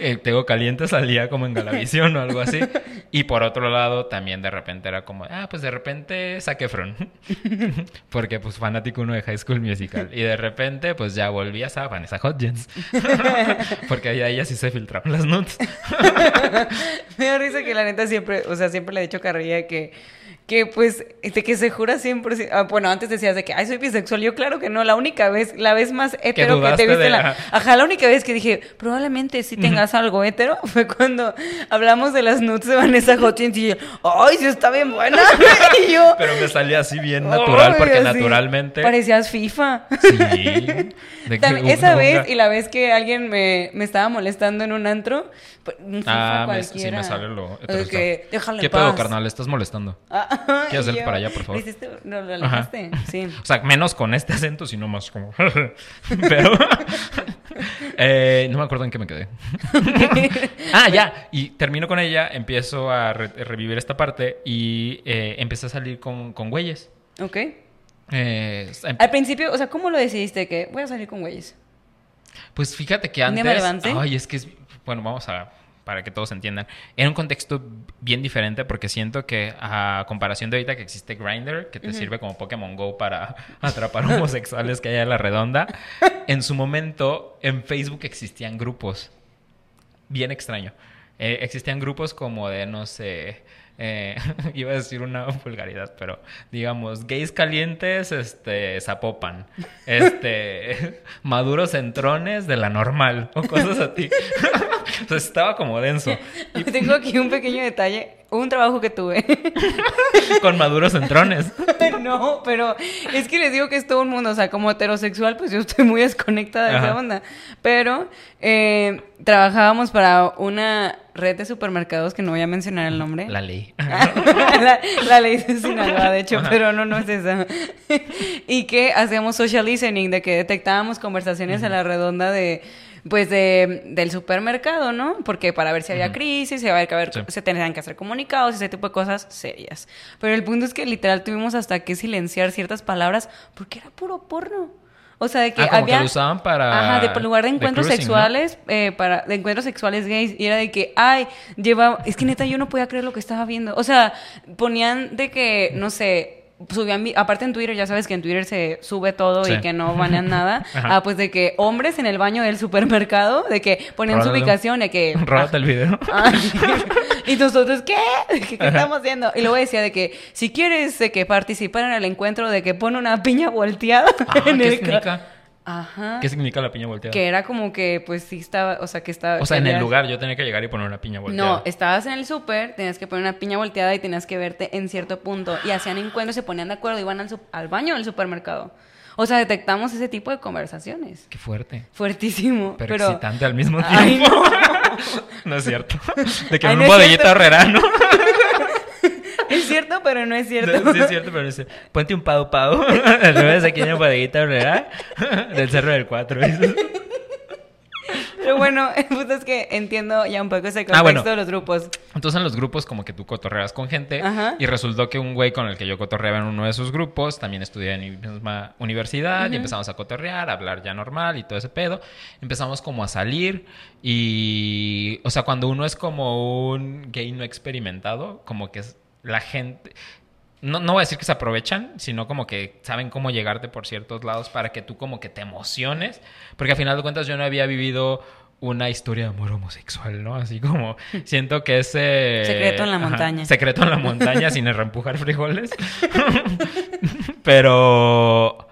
S1: Eh, Tego Caliente salía como en Galavisión o algo así. Y por otro lado, también de repente era como, ah, pues de repente Saquefron. Porque pues fanático uno de High School Musical. Y de repente, pues ya volvías a Vanessa Hudgens. Porque ahí ella sí se filtraron las notes.
S2: Me da risa que la neta siempre, o sea, siempre le he dicho carrilla que que pues, de que se jura siempre, ah, bueno, antes decías de que, ay, soy bisexual, yo claro que no, la única vez, la vez más hetero que te viste, la, ajá, la única vez que dije, probablemente si tengas algo hetero, fue cuando hablamos de las nudes de Vanessa Hutchins y yo, ay, sí está bien buena, y yo,
S1: pero me salía así bien natural, porque naturalmente...
S2: Parecías FIFA. Sí. esa vez y la vez que alguien me, me estaba molestando en un antro, pues,
S1: ah, me, sí me sale lo ¿Qué pedo, carnal? ¿Estás molestando? Ah, ¿Quieres hacer para allá, por favor?
S2: ¿Lo, lo alejaste? Sí.
S1: O sea, menos con este acento, sino más como... Pero... eh, no me acuerdo en qué me quedé. ah, ya. Y termino con ella, empiezo a revivir esta parte y eh, empecé a salir con, con güeyes.
S2: Ok. Eh, em Al principio, o sea, ¿cómo lo decidiste que voy a salir con güeyes?
S1: Pues fíjate que antes... Me ay, es que es... Bueno, vamos a para que todos entiendan, en un contexto bien diferente porque siento que a comparación de ahorita que existe Grindr, que te sirve como Pokémon Go para atrapar homosexuales que hay en la redonda, en su momento en Facebook existían grupos. Bien extraño. Eh, existían grupos como de, no sé, eh, iba a decir una vulgaridad, pero digamos, gays calientes, este, zapopan, este, maduros entrones de la normal, o cosas así. Entonces estaba como denso.
S2: Tengo aquí un pequeño detalle un trabajo que tuve.
S1: Con maduros entrones.
S2: no, pero es que les digo que es todo un mundo. O sea, como heterosexual, pues yo estoy muy desconectada de esa onda. Pero eh, trabajábamos para una red de supermercados que no voy a mencionar el nombre.
S1: La ley.
S2: la, ley de Sinaloa, de hecho, pero no, no es esa. y que hacíamos social listening, de que detectábamos conversaciones a la redonda de pues de, del supermercado, ¿no? Porque para ver si había crisis, se, que ver, se tenían que hacer comunicados, ese tipo de cosas serias. Pero el punto es que literal tuvimos hasta que silenciar ciertas palabras porque era puro porno. O sea, de que
S1: ah,
S2: había...
S1: que lo usaban para...
S2: Ajá, de lugar de encuentros sexuales, eh, para... De encuentros sexuales gays. Y era de que, ay, lleva... Es que neta, yo no podía creer lo que estaba viendo. O sea, ponían de que, no sé subían, aparte en Twitter, ya sabes que en Twitter se sube todo y que no banean nada. ah, pues de que hombres en el baño del supermercado, de que ponían su ubicación, de que.
S1: Róbate el video.
S2: y nosotros, ¿qué? ¿Qué, estamos haciendo? Y luego decía de que si quieres de que participar en el encuentro, de que pone una piña volteada
S1: ah, en el Ajá. ¿Qué significa la piña volteada?
S2: Que era como que, pues sí estaba, o sea, que estaba...
S1: O sea, en el lugar yo tenía que llegar y poner una piña volteada.
S2: No, estabas en el súper, tenías que poner una piña volteada y tenías que verte en cierto punto. Y hacían encuentros, se ponían de acuerdo, iban al, al baño del supermercado. O sea, detectamos ese tipo de conversaciones.
S1: Qué fuerte.
S2: Fuertísimo.
S1: Pero, excitante al mismo tiempo. Ay, no. no es cierto. De que en un ¿no?
S2: Es cierto, pero no es cierto.
S1: sí, es cierto, pero no es cierto. Ponte un pau pau. Al revés, aquí en la bodeguita ¿verdad? Del Cerro del Cuatro.
S2: Pero bueno, el punto es que entiendo ya un poco ese ah, contexto de los grupos.
S1: Entonces en los grupos como que tú cotorreas con gente y resultó que un güey con el que yo cotorreaba en uno de esos grupos también estudiaba en mi misma universidad y empezamos a cotorrear, a hablar ya normal y todo ese pedo. Empezamos como a salir y, o sea, cuando uno es como un gay no experimentado, como que la gente no, no voy a decir que se aprovechan, sino como que saben cómo llegarte por ciertos lados para que tú como que te emociones, porque al final de cuentas yo no había vivido una historia de amor homosexual, ¿no? Así como siento que ese...
S2: Secreto en la montaña.
S1: secreto en la montaña sin reempujar frijoles. Pero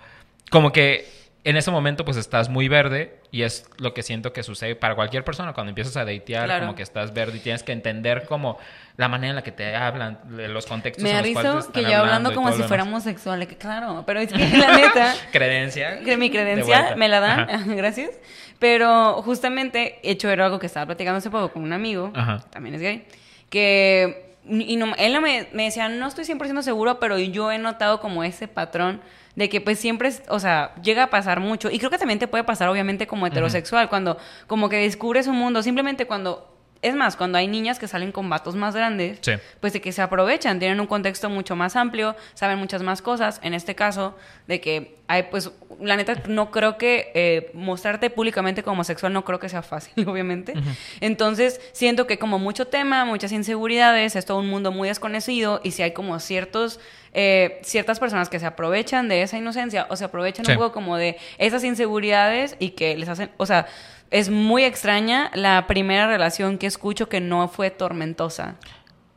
S1: como que en ese momento pues estás muy verde y es lo que siento que sucede para cualquier persona cuando empiezas a datear, como que estás verde y tienes que entender como la manera en la que te hablan, los contextos
S2: Me
S1: en
S2: los que yo hablando como si fuéramos sexuales, claro, pero es que la neta...
S1: credencia.
S2: Que mi credencia me la dan, gracias. Pero justamente, hecho era algo que estaba platicando hace poco con un amigo, también es gay, que... Y no, él me, me decía, no estoy 100% seguro, pero yo he notado como ese patrón de que pues siempre, o sea, llega a pasar mucho. Y creo que también te puede pasar obviamente como heterosexual, cuando como que descubres un mundo, simplemente cuando es más, cuando hay niñas que salen con vatos más grandes, pues de que se aprovechan, tienen un contexto mucho más amplio, saben muchas más cosas. En este caso, de que hay, pues, la neta, no creo que eh, mostrarte públicamente como homosexual no creo que sea fácil, obviamente. Entonces, siento que como mucho tema, muchas inseguridades, es todo un mundo muy desconocido y si hay como ciertos eh, ciertas personas que se aprovechan de esa inocencia o se aprovechan un poco como de esas inseguridades y que les hacen, o sea, es muy extraña la primera relación que escucho que no fue tormentosa.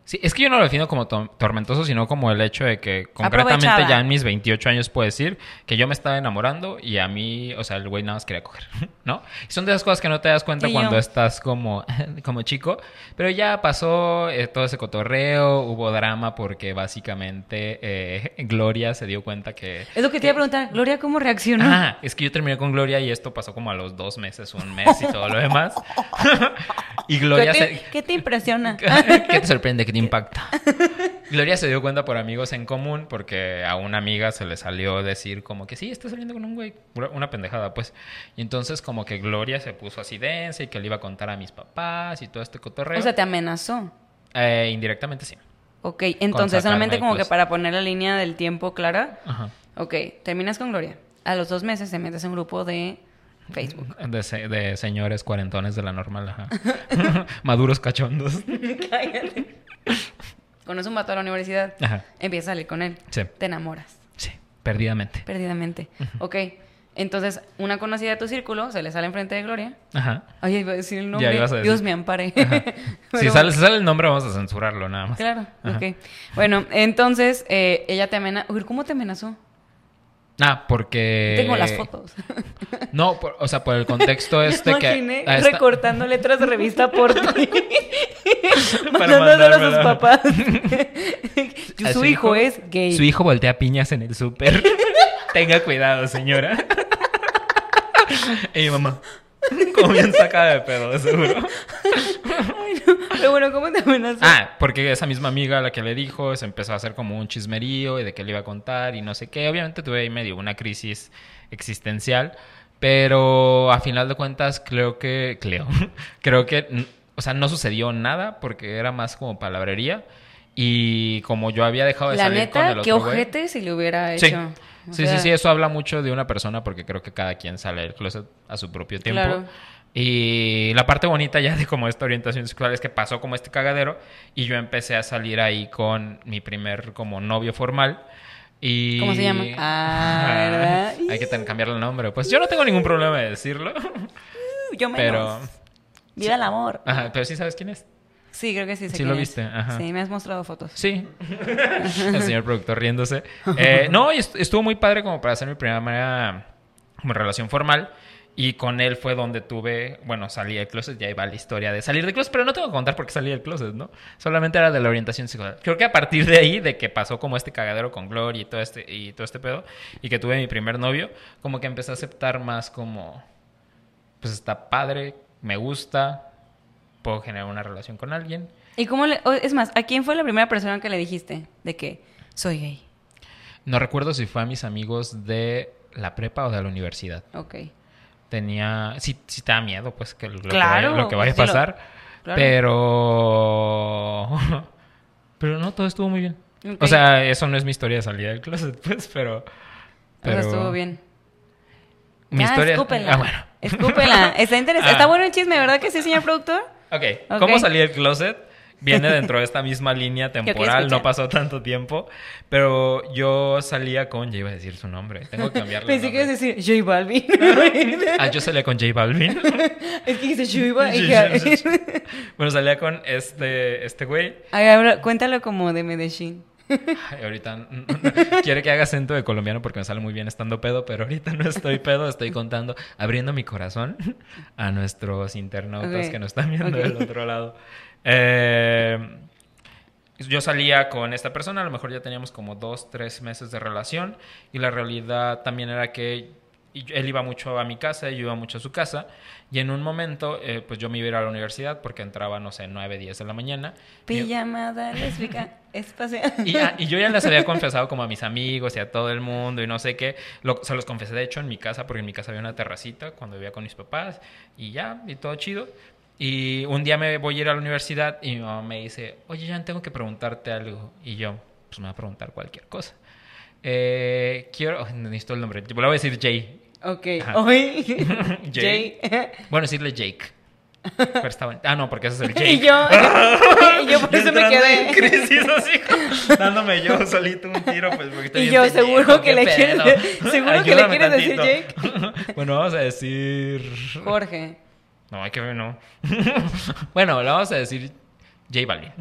S1: Sí, es que yo no lo defino como tormentoso, sino como el hecho de que concretamente ya en mis 28 años puedo decir que yo me estaba enamorando y a mí, o sea, el güey nada más quería coger, ¿no? Y son de esas cosas que no te das cuenta cuando estás como, como chico, pero ya pasó eh, todo ese cotorreo, hubo drama porque básicamente eh, Gloria se dio cuenta que...
S2: Es lo que te iba a preguntar, Gloria, ¿cómo reaccionó?
S1: Ah, es que yo terminé con Gloria y esto pasó como a los dos meses, un mes y todo lo demás. y Gloria
S2: ¿Qué te, ¿Qué te impresiona?
S1: ¿Qué te sorprende? ¿Qué impacta. Gloria se dio cuenta por amigos en común porque a una amiga se le salió decir como que sí, está saliendo con un güey, una pendejada pues. Y entonces como que Gloria se puso así densa y que le iba a contar a mis papás y todo este cotorreo.
S2: O sea, te amenazó.
S1: Eh, indirectamente sí.
S2: Ok, entonces solamente como que para poner la línea del tiempo clara. Ajá. Ok, terminas con Gloria. A los dos meses te metes en un grupo de Facebook.
S1: De, señores cuarentones de la normal, ajá. Maduros cachondos. Cállate.
S2: Conoces un vato a la universidad, Ajá. empiezas a salir con él. Sí. Te enamoras.
S1: Sí, perdidamente.
S2: Perdidamente. Ok. Entonces, una conocida de tu círculo se le sale enfrente de Gloria. Ajá. Ay, iba a decir el nombre. Dios me ampare.
S1: si sale, sale, el nombre, vamos a censurarlo nada más.
S2: Claro, ok. Bueno, entonces, eh, ella te amenazó. ¿Cómo te amenazó?
S1: Ah, porque...
S2: Tengo las fotos.
S1: No, o sea, por el contexto este
S2: que... recortando letras de revista por ti. Mandándolas a sus papás. su, hijo, es gay.
S1: Su hijo voltea piñas en el súper. Tenga cuidado, señora. y mi mamá... Como bien sacada de pedo, seguro.
S2: Ay, no. Pero bueno, ¿cómo te amenazó?
S1: Ah, porque esa misma amiga a la que le dijo se empezó a hacer como un chismerío y de que le iba a contar y no sé qué. Obviamente tuve ahí medio una crisis existencial, pero a final de cuentas creo que, creo, creo que, o sea, no sucedió nada porque era más como palabrería. Y como yo había dejado de
S2: la
S1: salir
S2: neta, con el otro qué ojete si le hubiera hecho.
S1: Sí, sí, sí, eso habla mucho de una persona porque creo que cada quien sale del closet a su propio tiempo. Y la parte bonita ya de como esta orientación sexual es que pasó como este cagadero y yo empecé a salir ahí con mi primer como novio formal. Y...
S2: ¿Cómo se llama? Ah, ¿verdad?
S1: Hay que cambiarle el nombre. Pues yo no tengo ningún problema de decirlo.
S2: yo menos. Pero... Viva el amor.
S1: Ajá, pero sí sabes quién es.
S2: Sí, creo que sí.
S1: sí, lo viste. Ajá.
S2: Sí, me has mostrado fotos.
S1: Sí. el señor productor riéndose. Eh, no, estuvo muy padre como para hacer mi primera como relación formal. Y con él fue donde tuve, bueno, salí del closet, ya iba la historia de salir del closet, pero no tengo que contar por qué salí del closet, ¿no? Solamente era de la orientación sexual. Creo que a partir de ahí, de que pasó como este cagadero con Gloria y todo este, y todo este pedo, y que tuve mi primer novio, como que empecé a aceptar más como, pues está padre, me gusta, puedo generar una relación con alguien.
S2: ¿Y cómo le, es más, ¿a quién fue la primera persona que le dijiste de que soy gay?
S1: No recuerdo si fue a mis amigos de la prepa o de la universidad.
S2: Ok.
S1: Tenía, sí, sí te da miedo, pues, que lo, que, vaya, lo que vaya a pasar. Pero, pero no, todo estuvo muy bien. O sea, eso no es mi historia de salida del closet, pues, pero...
S2: Pero estuvo bien.
S1: Mi historia...
S2: Escúpela. Ah, bueno. Escúpela. Está interesante. Está bueno el chisme, ¿verdad que sí, señor productor?
S1: Ok. ¿Cómo salí del closet? Viene dentro de esta misma línea temporal, no pasó tanto tiempo, pero yo salía con, ya iba a decir su nombre, tengo que cambiarle.
S2: Pensé que ibas a decir J Balvin.
S1: ah, yo salía con J Balvin.
S2: es que dice J Balvin.
S1: bueno, salía con este, este güey.
S2: ahora cuéntalo como de Medellín.
S1: Ay, ahorita quiere que haga acento de colombiano porque me sale muy bien estando pedo, pero ahorita no estoy pedo, estoy contando, abriendo mi corazón a nuestros internautas que nos están viendo del otro lado. Eh, yo salía con esta persona, a lo mejor ya teníamos como dos, tres meses de relación y la realidad también era que él iba mucho a mi casa, yo iba mucho a su casa y en un momento eh, pues yo me iba a ir a la universidad porque entraba, no sé, 9, 10 de la mañana.
S2: Pijamada lésbica espacial.
S1: Y, y, yo ya les había confesado como a mis amigos y a todo el mundo y no sé qué. se los confesé de hecho en mi casa porque en mi casa había una terracita cuando vivía con mis papás y ya, y todo chido. Y un día me voy a ir a la universidad y mi mamá me dice, oye, ya tengo que preguntarte algo. Y yo, pues me va a preguntar cualquier cosa. Eh, quiero, oh, necesito el nombre, le voy a decir Jay.
S2: Ok, hoy.
S1: Jay. Bueno, decirle Jake. Pero está Ah, no, porque ese es el Jake.
S2: y yo, y yo por eso me quedé.
S1: En crisis así, dándome yo solito un tiro, pues porque estoy
S2: Y yo, seguro que le quieres, seguro que le quieres decir Jake.
S1: bueno, vamos a decir.
S2: Jorge.
S1: No, hay que ver, no. bueno, le vamos a decir J Balvin.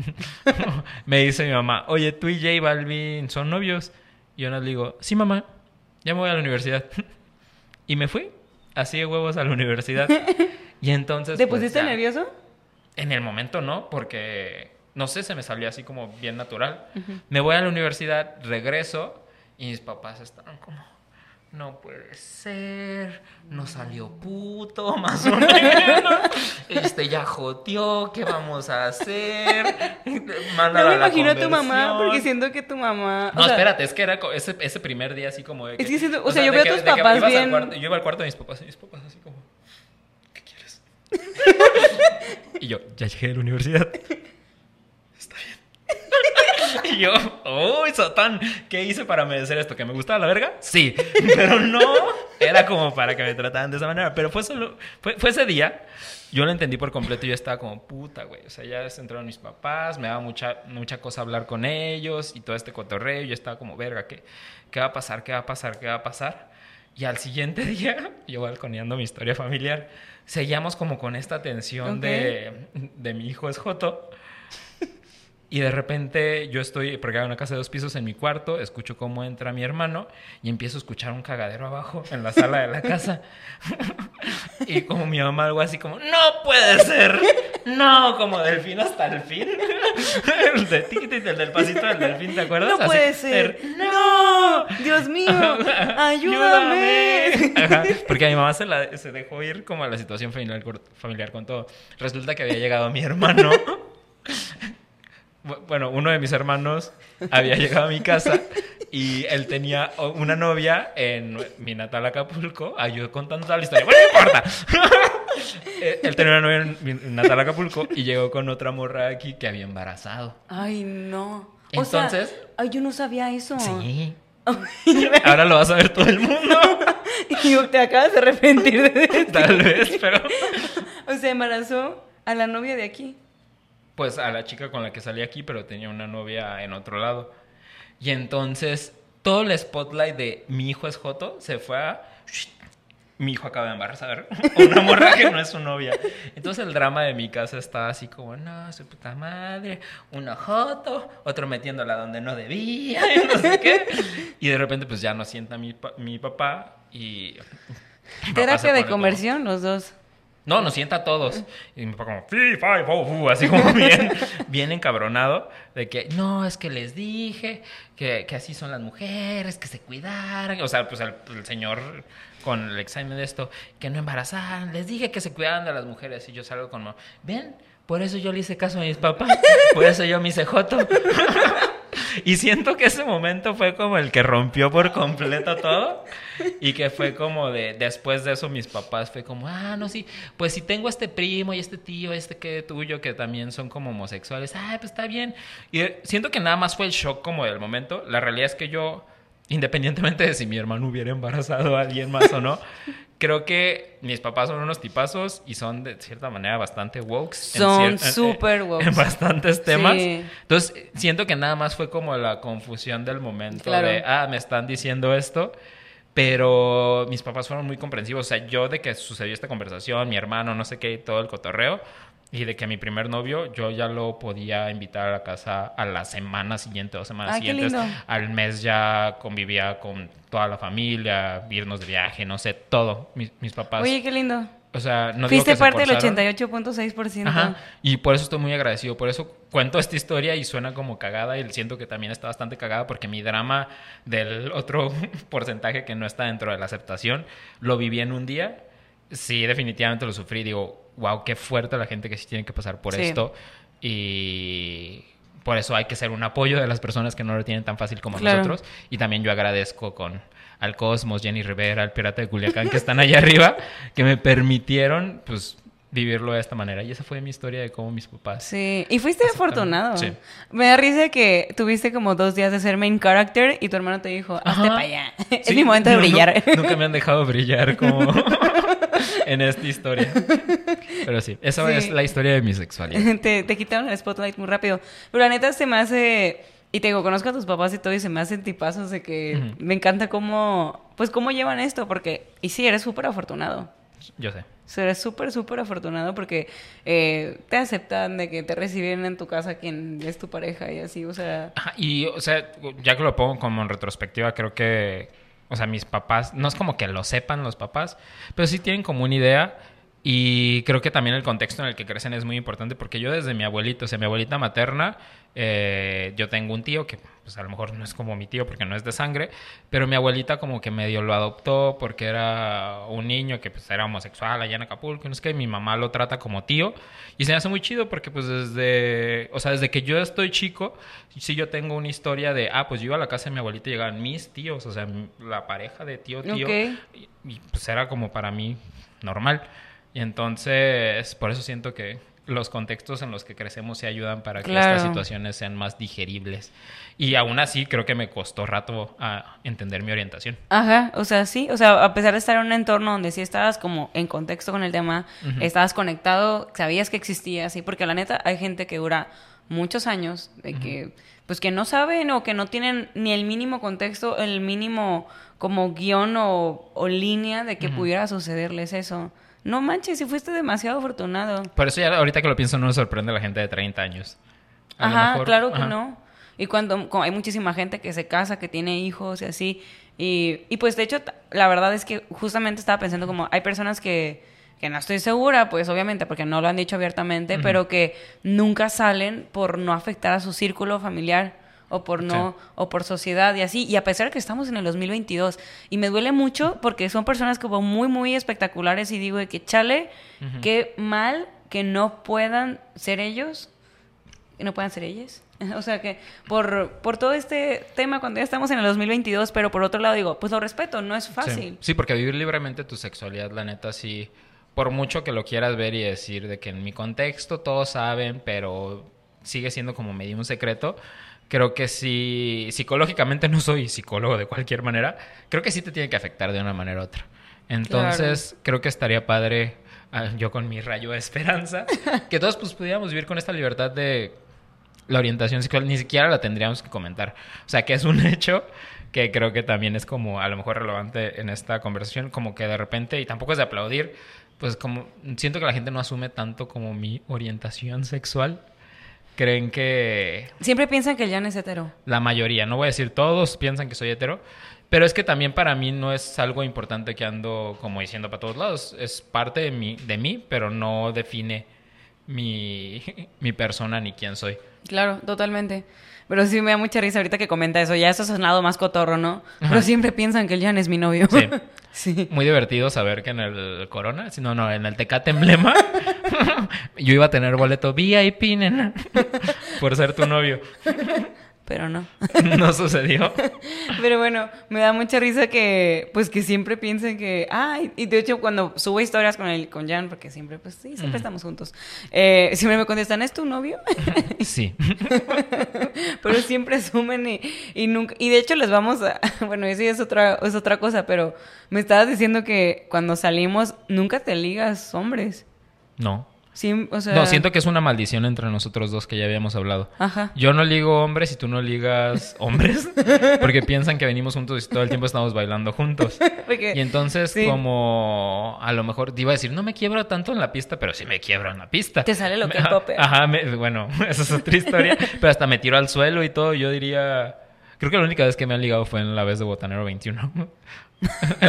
S1: me dice mi mamá, oye, tú y J Balvin son novios. Y yo le digo, sí, mamá, ya me voy a la universidad. y me fui, así de huevos a la universidad. y entonces...
S2: ¿Te pues, pusiste nervioso?
S1: En el momento no, porque, no sé, se me salió así como bien natural. Me voy a la universidad, regreso y mis papás estaban como no puede ser, no salió puto, más o menos. Este ya joteó, ¿qué vamos a hacer?
S2: Mándalo no me imagino a tu mamá, porque siento que tu mamá.
S1: No, espérate, es que era ese, ese primer día así como de.
S2: es que siento, o, sea, yo veo a tus papás bien.
S1: yo iba al cuarto de mis papás y mis papás así como. ¿Qué quieres? y yo, ya llegué a la universidad. Y yo, ¡Uy, Satán! ¿Qué hice para merecer esto? ¿Que me gustaba la verga? Sí, pero no era como para que me trataran de esa manera. Pero fue solo, fue, ese día, yo lo entendí por completo y yo estaba como, puta, güey. O sea, ya entraron mis papás, me daba mucha, mucha cosa hablar con ellos y todo este cotorreo. Yo estaba como, verga, ¿qué, ¿qué va a pasar? ¿Qué va a pasar? ¿Qué va a pasar? Y al siguiente día, yo balconeando mi historia familiar, seguíamos como con esta tensión de, de mi hijo es Joto y de repente yo estoy, porque hay una casa de dos pisos en mi cuarto, escucho cómo entra mi hermano y empiezo a escuchar un cagadero abajo en la sala de la casa. y como mi mamá algo así como, no puede ser, no, como delfín hasta el fin. el de Titi, el del pasito del delfín, ¿te acuerdas?
S2: No puede ser, no, Dios mío, ayúdame.
S1: porque a mi mamá se, la, se dejó ir como a la situación familiar, familiar con todo. Resulta que había llegado mi hermano bueno, uno de mis hermanos había llegado a mi casa y él tenía una novia en mi natal Acapulco. Ayudó contando toda la historia. Bueno, no importa. Eh, él tenía una novia en mi natal Acapulco y llegó con otra morra aquí que había embarazado.
S2: Ay, no. Entonces. ay, yo no sabía eso.
S1: Sí. Ahora lo va a saber todo el mundo.
S2: y te acabas de arrepentir de
S1: eso. Tal vez, pero.
S2: O sea, embarazó a la novia de aquí
S1: pues a la chica con la que salí aquí, pero tenía una novia en otro lado. Y entonces todo el spotlight de mi hijo es Joto se fue a mi hijo acaba de embarazar una morra que no es su novia. Entonces el drama de mi casa está así como, no, su puta madre, una joto, otro metiéndola donde no debía, y no sé qué. Y de repente pues ya no sienta mi, mi papá y...
S2: Terapia de conversión, los dos.
S1: No, nos sienta a todos. Y me como, fi, así como bien, bien encabronado, de que, no, es que les dije que, que así son las mujeres, que se cuidaran. O sea, pues el, señor con el examen de esto, que no embarazaran. Les dije que se cuidaran de las mujeres. Y yo salgo como, ven, por eso yo le hice caso a mis papás, por eso yo me hice joto. Y siento que ese momento fue como el que rompió por completo todo. Y que fue como de, después de eso mis papás fue como, ah, no, sí, pues si tengo este primo y este tío, este que tuyo, que también son como homosexuales, ah, pues está bien. Y siento que nada más fue el shock como del momento. La realidad es que yo, independientemente de si mi hermano hubiera embarazado a alguien más o no, creo que mis papás son unos tipazos y son de cierta manera bastante woke.
S2: Son súper woke.
S1: En bastantes temas. Entonces, siento que nada más fue como la confusión del momento de, ah, me están diciendo esto. Pero mis papás fueron muy comprensivos. O sea, yo de que sucedió esta conversación, mi hermano, no sé qué, todo el cotorreo, y de que mi primer novio yo ya lo podía invitar a la casa a la semana siguiente, dos semanas siguientes. Al mes ya convivía con toda la familia, irnos de viaje, no sé, todo. Mis, mis papás.
S2: Oye, qué lindo.
S1: O sea, no
S2: Fuiste parte del 88.6%. Ajá.
S1: Y por eso estoy muy agradecido. Por eso cuento esta historia y suena como cagada y siento que también está bastante cagada porque mi drama del otro porcentaje que no está dentro de la aceptación lo viví en un día. Sí, definitivamente lo sufrí. Digo, wow, qué fuerte la gente que sí tiene que pasar por esto. Y por eso hay que ser un apoyo de las personas que no lo tienen tan fácil como nosotros. Y también yo agradezco con al Cosmos, Jenny Rivera, al Pirata de Culiacán, que están allá arriba, que me permitieron, pues, vivirlo de esta manera. Y esa fue mi historia de cómo mis papás.
S2: Sí, y fuiste afortunado. Sí. Me da risa que tuviste como dos días de ser main character y tu hermano te dijo, hazte para allá. es mi momento de brillar.
S1: nunca me han dejado brillar como en esta historia. Pero sí, esa es la historia de mi sexualidad.
S2: te, te quitaron el spotlight muy rápido. Pero la neta se me hace... Y te digo, conozco a tus papás y todo y se me hacen tipazos de que me encanta cómo, pues cómo llevan esto, porque, y sí, eres súper afortunado.
S1: Yo sé.
S2: eres súper, súper afortunado porque eh, te aceptan de que te reciben en tu casa quien es tu pareja y así, o sea...
S1: y, o sea, ya que lo pongo como en retrospectiva, creo que o sea, mis papás, no es como que lo sepan los papás, pero sí tienen como una idea. Y creo que también el contexto en el que crecen es muy importante porque yo desde mi abuelito, o sea, mi abuelita materna, eh, yo tengo un tío que pues a lo mejor no es como mi tío porque no es de sangre, pero mi abuelita como que medio lo adoptó porque era un niño que pues era homosexual allá en Acapulco, no es que mi mamá lo trata como tío y se me hace muy chido porque pues desde, o sea, desde que yo estoy chico, sí yo tengo una historia de, ah, pues yo iba a la casa de mi abuelita y llegaban mis tíos, o sea, la pareja de tío, tío, y, y pues era como para mí normal. Y entonces, por eso siento que los contextos en los que crecemos se ayudan para que estas situaciones sean más digeribles. Y aún así creo que me costó rato a entender mi orientación.
S2: Ajá, o sea, sí, o sea, a pesar de estar en un entorno donde sí estabas como en contexto con el tema, estabas conectado, sabías que existía, sí, porque la neta hay gente que dura muchos años de que pues que no saben o que no tienen ni el mínimo contexto, el mínimo como guion o, línea de que pudiera sucederles eso. No manches, si fuiste demasiado afortunado.
S1: Por eso ya ahorita que lo pienso no me sorprende la gente de 30 años.
S2: ajá, claro que no. Y cuando, hay muchísima gente que se casa, que tiene hijos y así. Y, y pues de hecho, la verdad es que justamente estaba pensando como hay personas que, que no estoy segura, pues obviamente porque no lo han dicho abiertamente, pero que nunca salen por no afectar a su círculo familiar o por no o por sociedad y así. Y a pesar de que estamos en el 2022 y me duele mucho porque son personas como muy muy espectaculares y digo de que chale qué mal que no puedan ser ellos que no puedan ser ellas o sea que por, por todo este tema cuando ya estamos en el 2022 pero por otro lado digo pues lo respeto no es fácil.
S1: Sí, sí porque vivir libremente tu sexualidad la neta sí por mucho que lo quieras ver y decir de que en mi contexto todos saben pero sigue siendo como medio un secreto creo que sí, psicológicamente no soy psicólogo de cualquier manera, creo que sí te tiene que afectar de una manera u otra. Entonces, creo que estaría padre, ah, yo con mi rayo de esperanza, que todos pues pudiéramos vivir con esta libertad de la orientación sexual, ni siquiera la tendríamos que comentar. O sea, que es un hecho que creo que también es como a lo mejor relevante en esta conversación, como que de repente, y tampoco es de aplaudir, pues como siento que la gente no asume tanto como mi orientación sexual creen que...
S2: Siempre piensan que el Jan es hetero.
S1: La mayoría, no voy a decir todos piensan que soy hetero, pero es que también para mí no es algo importante que ando como diciendo para todos lados. Es parte de mí, de mí pero no define mi, mi persona ni quién soy.
S2: Claro, totalmente. Pero sí me da mucha risa ahorita que comenta eso. Ya eso ha sonado más cotorro, ¿no? Pero siempre piensan que el Jan es mi novio.
S1: Sí. sí. Muy divertido saber que en el Corona, no, no, en el Tecate Emblema, yo iba a tener boleto VIP, nena, por ser tu novio.
S2: Pero no.
S1: no sucedió.
S2: pero bueno, me da mucha risa que, pues que siempre piensen que, ay, y de hecho cuando subo historias con el, con Jan, porque siempre, pues sí, siempre estamos juntos, eh, siempre me contestan, ¿es tu novio?
S1: sí.
S2: pero siempre asumen y, y nunca, y de hecho les vamos a, bueno, eso es otra, es otra cosa, pero me estabas diciendo que cuando salimos nunca te ligas hombres.
S1: No. No, siento que es una maldición entre nosotros dos que ya habíamos hablado. Ajá. Yo no ligo hombres y tú no ligas hombres porque piensan que venimos juntos y todo el tiempo estamos bailando juntos. y entonces como a lo mejor te iba a decir, no me quiebro tanto en la pista, pero sí me quiebro en la pista.
S2: Te sale lo que tope.
S1: Ajá, bueno, esa es otra historia, pero hasta me tiro al suelo y todo, yo diría... Creo que la única vez que me han ligado fue en la vez de Botanero 21.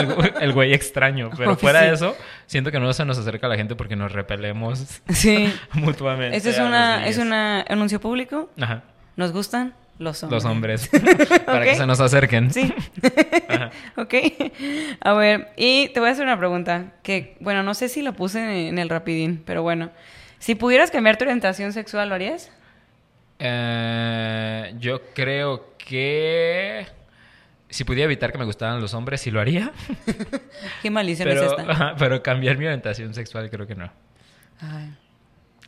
S1: el, güey extraño. Pero fuera de eso, siento que no se nos acerca la gente porque nos repelemos sí. mutuamente.
S2: ¿Este es una, es un anuncio público? Ajá. ¿Nos gustan? Los hombres.
S1: Los hombres. Para que se nos acerquen.
S2: Sí. ok. A ver, y te voy a hacer una pregunta. Que, bueno, no sé si la puse en el rapidín, pero bueno. Si pudieras cambiar tu orientación sexual, ¿lo harías?
S1: Eh, yo creo que si pudiera evitar que me gustaran los hombres, sí lo haría.
S2: Qué maldición es esta.
S1: pero cambiar mi orientación sexual creo que no.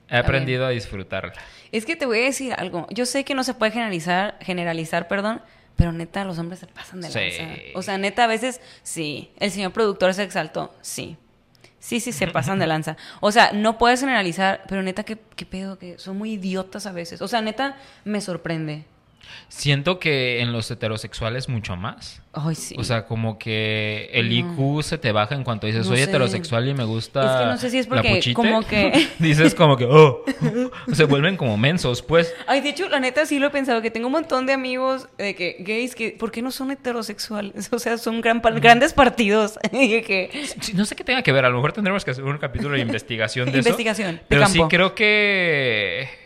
S1: He aprendido a disfrutarla.
S2: Es que te voy a decir algo. Yo sé que no se puede generalizar, generalizar, perdón, pero neta los hombres se pasan de lanza. O sea, neta a veces sí. El señor productor se exaltó, sí. Sí, sí, se pasan de lanza. O sea, no puedes generalizar, pero neta, ¿qué, qué pedo? Que son muy idiotas a veces. O sea, neta, me sorprende.
S1: Siento que en los heterosexuales mucho más.
S2: Ay, sí.
S1: O sea, como que el IQ se te baja en cuanto dices, soy heterosexual y me gusta.
S2: Es que no sé si es porque, como que.
S1: dices como que, oh, se vuelven como mensos, pues.
S2: Ay, de hecho, la neta sí lo he pensado, que tengo un montón de amigos de que gays que, ¿por qué no son heterosexuales? O sea, son gran, grandes partidos. que...
S1: no sé qué tenga que ver, a lo mejor tendremos que hacer un capítulo de investigación de
S2: investigación,
S1: eso. Pero sí creo que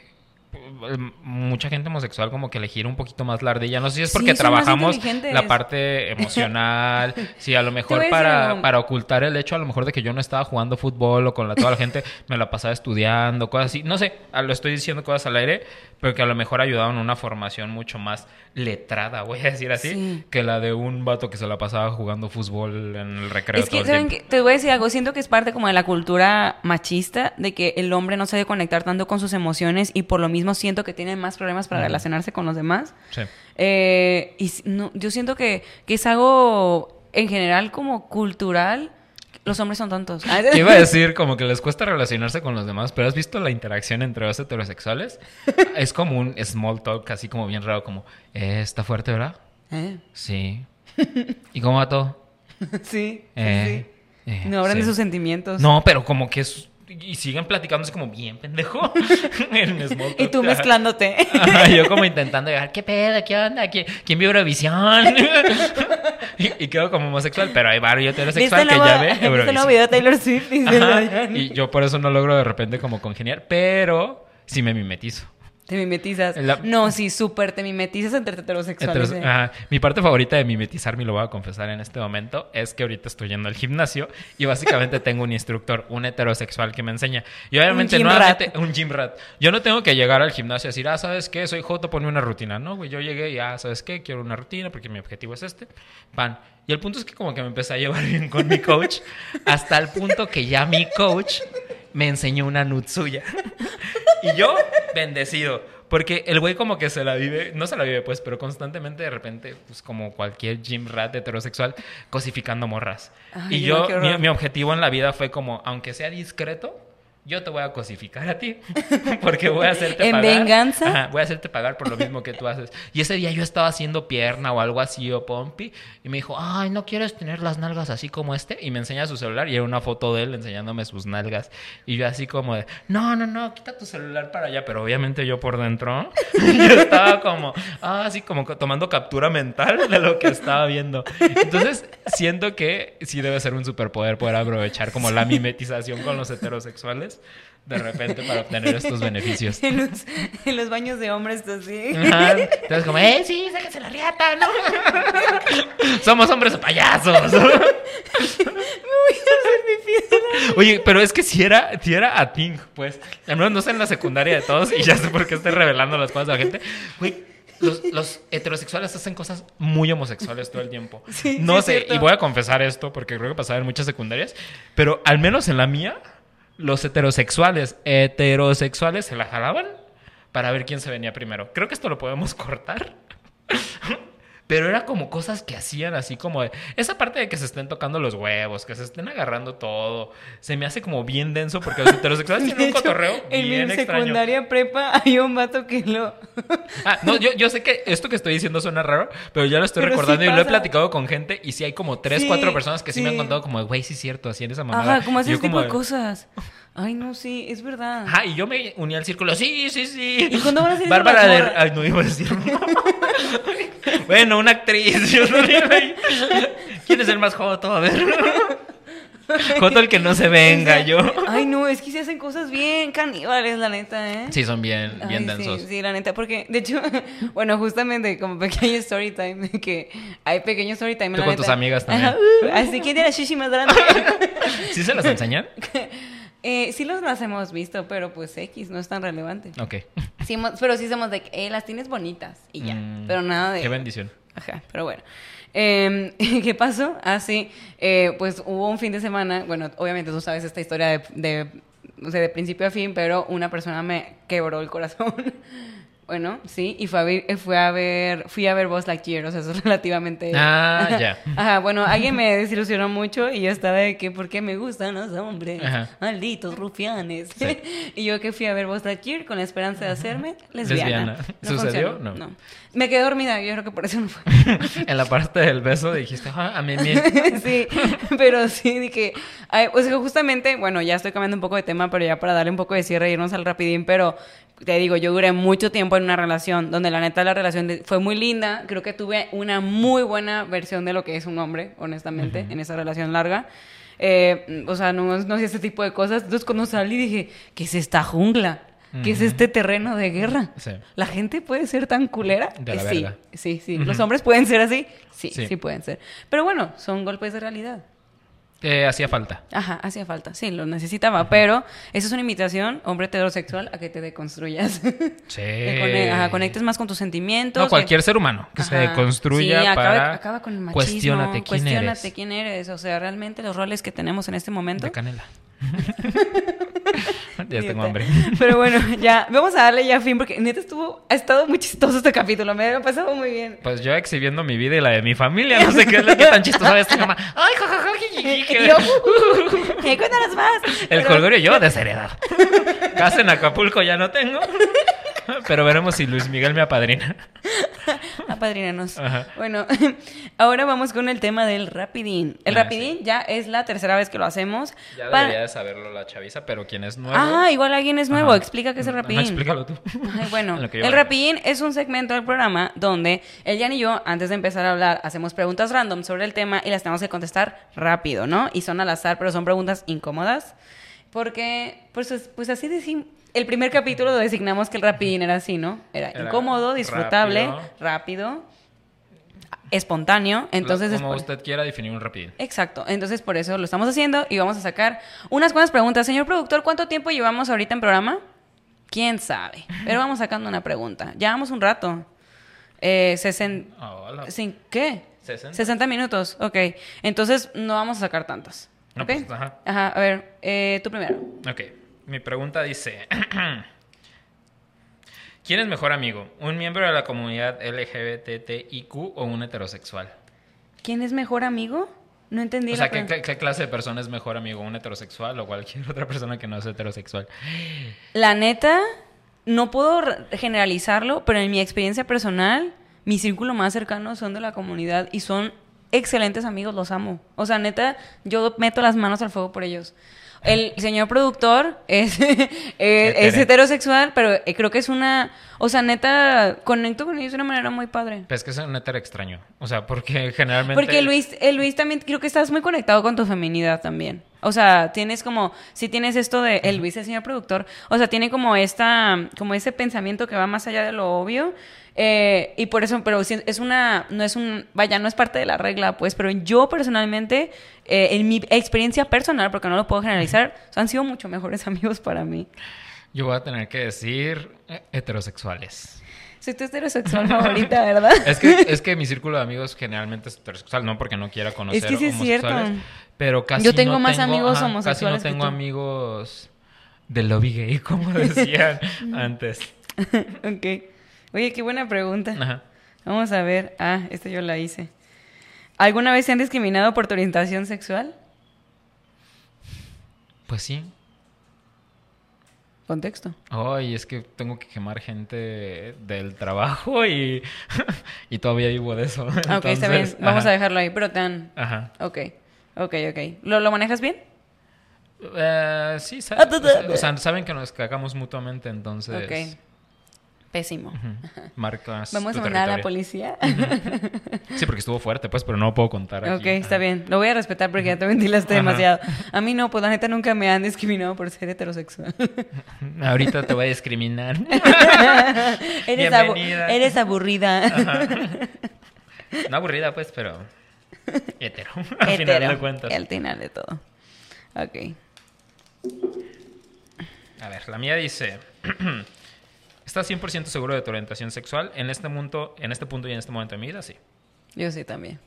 S1: mucha gente homosexual como que elegir un poquito más la ardilla. No sé si es porque trabajamos la parte emocional, si a lo mejor para, para ocultar el hecho a lo mejor de que yo no estaba jugando fútbol o con la, toda la gente me la pasaba estudiando, cosas así. No sé, lo estoy diciendo cosas al aire, pero que a lo mejor ayudaban a una formación mucho más letrada, voy a decir así, que la de un vato que se la pasaba jugando fútbol en el recreo.
S2: Es que, ¿saben que Te voy a decir algo, siento que es parte como de la cultura machista, de que el hombre no se debe conectar tanto con sus emociones y por lo mismo siento que tiene más problemas para relacionarse con los demás. Sí. Eh, y no, yo siento que, que es algo en general como cultural los hombres son tontos.
S1: iba a decir como que les cuesta relacionarse con los demás, pero ¿has visto la interacción entre los heterosexuales? es como un small talk, así como bien raro, como, eh, ¿está fuerte, verdad? ¿Eh? Sí. ¿Y cómo va todo?
S2: sí. Eh, no hablan de sus sentimientos.
S1: No, pero como que es y siguen platicando como bien pendejo
S2: y tú mezclándote.
S1: yo como intentando llegar, ¿qué pedo? ¿Qué onda? ¿Quién, quién vio Eurovisión? y, quedo como homosexual, pero hay varios heterosexual que ya ve
S2: Eurovisión. video de Taylor Swift?
S1: y yo por eso no logro de repente como congeniar, pero sí me mimetizo.
S2: Te mimetizas. No, sí, súper te mimetizas entre heterosexuales.
S1: Eh. Mi parte favorita de mimetizarme, lo voy a confesar en este momento, es que ahorita estoy yendo al gimnasio y básicamente tengo un instructor, un heterosexual que me enseña. Y obviamente un no un gym rat. Yo no tengo que llegar al gimnasio y decir, ah, ¿sabes qué? Soy Joto, ponme una rutina. No, güey, yo llegué y, ah, ¿sabes qué? Quiero una rutina porque mi objetivo es este. Pan. Y el punto es que como que me empecé a llevar bien con mi coach hasta el punto que ya mi coach me enseñó una nut suya. y yo, bendecido. Porque el güey como que se la vive, no se la vive pues, pero constantemente de repente, pues como cualquier gym rat heterosexual, cosificando morras. y yo, mi, objetivo en la vida fue como, aunque sea discreto, yo te voy a cosificar a ti porque voy a hacerte
S2: pagar. ¿En venganza?
S1: voy a hacerte pagar por lo mismo que tú haces. Y ese día yo estaba haciendo pierna o algo así o pompi y me dijo, ay, ¿no quieres tener las nalgas así como este? Y me enseña su celular y era una foto de él enseñándome sus nalgas. Y yo así como de, no, no, no, quita tu celular para allá. Pero obviamente yo por dentro, yo estaba como, ah, así como tomando captura mental de lo que estaba viendo. Entonces siento que sí debe ser un superpoder poder aprovechar como la mimetización con los heterosexuales de repente para obtener estos beneficios.
S2: en, los, baños de hombres, así.
S1: Entonces, como, ¡eh, sí, sáquense la riata! ¿no? Somos hombres o payasos. Me voy
S2: a hacer mi fiesta.
S1: Oye, pero es que si era, si era a Ting, pues. Al menos no sé en la secundaria de todos y ya sé por qué estoy revelando las cosas a la gente. Güey, los, heterosexuales hacen cosas muy homosexuales todo el tiempo. no sé, y voy a confesar esto porque creo que pasaba en muchas secundarias, pero al menos en la mía, los heterosexuales, heterosexuales se la jalaban para ver quién se venía primero. Creo que esto lo podemos cortar. Pero era como cosas que hacían así como esa parte de que se estén tocando los huevos, que se estén agarrando todo, se me hace como bien denso porque los heterosexuales tienen un cotorreo
S2: en
S1: bien
S2: mi secundaria prepa hay un vato que lo
S1: Ah, no, yo, yo sé que esto que estoy diciendo suena raro, pero ya lo estoy recordando y lo he platicado con gente y sí hay como tres, cuatro personas que sí, me han contado como, güey, sí es cierto, así en esa mamada.
S2: Ajá, como ese tipo de cosas. Ay, no, sí, es verdad.
S1: Ajá, y yo me uní al círculo. Sí, sí, sí.
S2: ¿Y cuándo van a ser
S1: Bárbara de. Ay, no iba a decir. bueno, una actriz. Yo no ¿Quién es el más joto? A ver. Joto el que no se venga, yo.
S2: Ay, no, es que se hacen cosas bien caníbales, la neta, ¿eh?
S1: Sí, son bien, bien densos.
S2: Sí, sí, la neta, porque, de hecho, bueno, justamente como pequeño story time, que hay pequeño story time.
S1: Tú con tus amigas también.
S2: así que tiene la shishi más grande.
S1: ¿Sí se las enseñan?
S2: Eh, sí los las hemos visto, pero pues X, no es tan relevante.
S1: Ok.
S2: Sí, pero sí somos de que eh, las tienes bonitas y ya. Mm, pero nada de...
S1: Qué bendición.
S2: Ajá, pero bueno. Em, ¿Qué pasó? Ah, sí, eh, pues hubo un fin de semana, bueno, obviamente tú sabes esta historia de, de, o sea, de principio a fin, pero una persona me quebró el corazón. Bueno, sí, y fue a ver, eh, fue a ver, fui a ver Buzz Lightyear, o sea, eso es relativamente...
S1: Ah, ya.
S2: Ajá, bueno, alguien me desilusionó mucho y yo estaba de que, ¿por qué me gustan los hombres? Malditos rufianes. y yo que fui a ver Buzz Lightyear con la esperanza de hacerme lesbiana.
S1: ¿Sucedió? No. no.
S2: Me quedé dormida, yo creo que por eso no fue.
S1: en la parte del beso dijiste, ah, a mí mismo.
S2: sí, pero sí, dije, o sea, justamente, bueno, ya estoy cambiando un poco de tema, pero ya para darle un poco de cierre y irnos al rapidín, pero te digo, yo duré mucho tiempo en una relación donde la neta la relación fue muy linda. Creo que tuve una muy buena versión de lo que es un hombre, honestamente, en esa relación larga. Eh, o sea, no, no sé ese tipo de cosas. Entonces cuando salí dije, ¿qué es esta jungla? ¿Qué es este terreno de guerra? ¿La gente puede ser tan culera?
S1: De la
S2: sí, sí, sí. ¿Los hombres pueden ser así? Sí, sí, sí, pueden ser. Pero bueno, son golpes de realidad.
S1: Eh, hacía falta.
S2: Ajá, hacía falta, sí, lo necesitaba, pero eso es una invitación, hombre heterosexual, a que te deconstruyas.
S1: Sí.
S2: ajá, conectes más con tus sentimientos.
S1: No, cualquier ser humano, que se deconstruya sí,
S2: para... Acaba con el machismo. Cuestiónate quién cuestiónate quién eres, o sea, realmente los roles que tenemos en este momento.
S1: De canela. ya tengo hambre.
S2: Pero bueno, ya, vamos a darle ya fin porque neta estuvo, ha estado muy chistoso este capítulo, me ha pasado muy bien.
S1: Pues yo exhibiendo mi vida y la de mi familia, no sé qué es lo que tan chistoso esta mamá. Ay, jajaja,
S2: cuéntanos más.
S1: El Pero... yo desheredado. Casa en Acapulco ya no tengo. Pero veremos si Luis Miguel me apadrina.
S2: Apadrínanos. Bueno, ahora vamos con el tema del rapidín. El ah, rapidín ya es la tercera vez que lo hacemos.
S1: Ya debería de saberlo la chaviza, pero quien es nuevo.
S2: Ah, igual alguien es nuevo. Explica qué es el rapidín.
S1: explícalo tú.
S2: bueno, el rapidín es un segmento del programa donde Elian y yo, antes de empezar a hablar, hacemos preguntas random sobre el tema y las tenemos que contestar rápido, ¿no? Y son al azar, pero son preguntas incómodas. Porque, pues, pues así decimos el primer capítulo lo designamos que el rapidín era así, ¿no? Era, incómodo, disfrutable, rápido, espontáneo. Entonces,
S1: como usted quiera definir un rapidín.
S2: Exacto. Entonces, por eso lo estamos haciendo y vamos a sacar unas cuantas preguntas. Señor productor, ¿cuánto tiempo llevamos ahorita en programa? ¿Quién sabe? Pero vamos sacando una pregunta. Llevamos un rato. Eh, ¿Sin qué? 60. 60 minutos, ok. Entonces, no vamos a sacar tantas.
S1: No, pues, ajá.
S2: Ajá, a ver, eh, tú primero.
S1: Ok. Mi pregunta dice, ¿quién es mejor amigo? ¿Un miembro de la comunidad LGBTIQ o un heterosexual?
S2: ¿Quién es mejor amigo? No entendí.
S1: O sea, ¿qué, ¿qué, clase de persona es mejor amigo? ¿Un heterosexual o cualquier otra persona que no sea heterosexual?
S2: La neta, no puedo generalizarlo, pero en mi experiencia personal, mi círculo más cercano son de la comunidad y son excelentes amigos, los amo. O sea, neta, yo meto las manos al fuego por ellos. El señor productor es, eh, es heterosexual, pero eh, creo que es una... O sea, neta, conecto con ellos de una manera muy padre.
S1: Pero es que es un hetero extraño. O sea, porque generalmente...
S2: Porque Luis, el Luis también, creo que estás muy conectado con tu feminidad también. O sea, tienes como, si tienes esto de el Luis, el señor productor, o sea, tiene como esta, como ese pensamiento que va más allá de lo obvio. Eh, y por eso, pero es una, no es un, vaya, no es parte de la regla, pues, pero yo personalmente, eh, en mi experiencia personal, porque no lo puedo generalizar, han sido mucho mejores amigos para mí.
S1: Yo voy a tener que decir eh, heterosexuales.
S2: Soy tu heterosexual favorita, ¿verdad?
S1: es, que, es que mi círculo de amigos generalmente es heterosexual, no porque no quiera conocer
S2: es que sí es cierto.
S1: Pero casi
S2: Yo tengo más amigos homosexuales.
S1: Casi no tengo amigos de lobby gay, como decían antes.
S2: ok. Oye, qué buena pregunta. Ajá. Vamos a ver. Ah, esta yo la hice. ¿Alguna vez se han discriminado por tu orientación sexual?
S1: Pues sí.
S2: Contexto.
S1: Ay, es que tengo que quemar gente del trabajo y, y todavía vivo de eso.
S2: ok, está bien. Vamos a dejarlo ahí, pero tan... Ajá. Ok, ok, ok. ¿Lo, lo manejas bien?
S1: Eh, sí, ah, o sea, saben que nos cagamos mutuamente, entonces... Ok.
S2: Pésimo.
S1: Marcas.
S2: Vamos a mandar a la policía.
S1: Sí, porque estuvo fuerte, pues, pero no puedo contar. Aquí.
S2: Ok, está bien. Lo voy a respetar porque ya te ventilaste demasiado. A mí no, pues la neta nunca me han discriminado por ser heterosexual.
S1: Ahorita te voy a discriminar.
S2: eres, eres aburrida.
S1: No aburrida, pues, pero hetero. Al hetero. final de cuentas.
S2: Al final de todo. Ok.
S1: A ver, la mía dice. ¿Estás 100% seguro de tu orientación sexual? En este, punto, en este punto y en este momento de mi vida, sí.
S2: Yo sí también.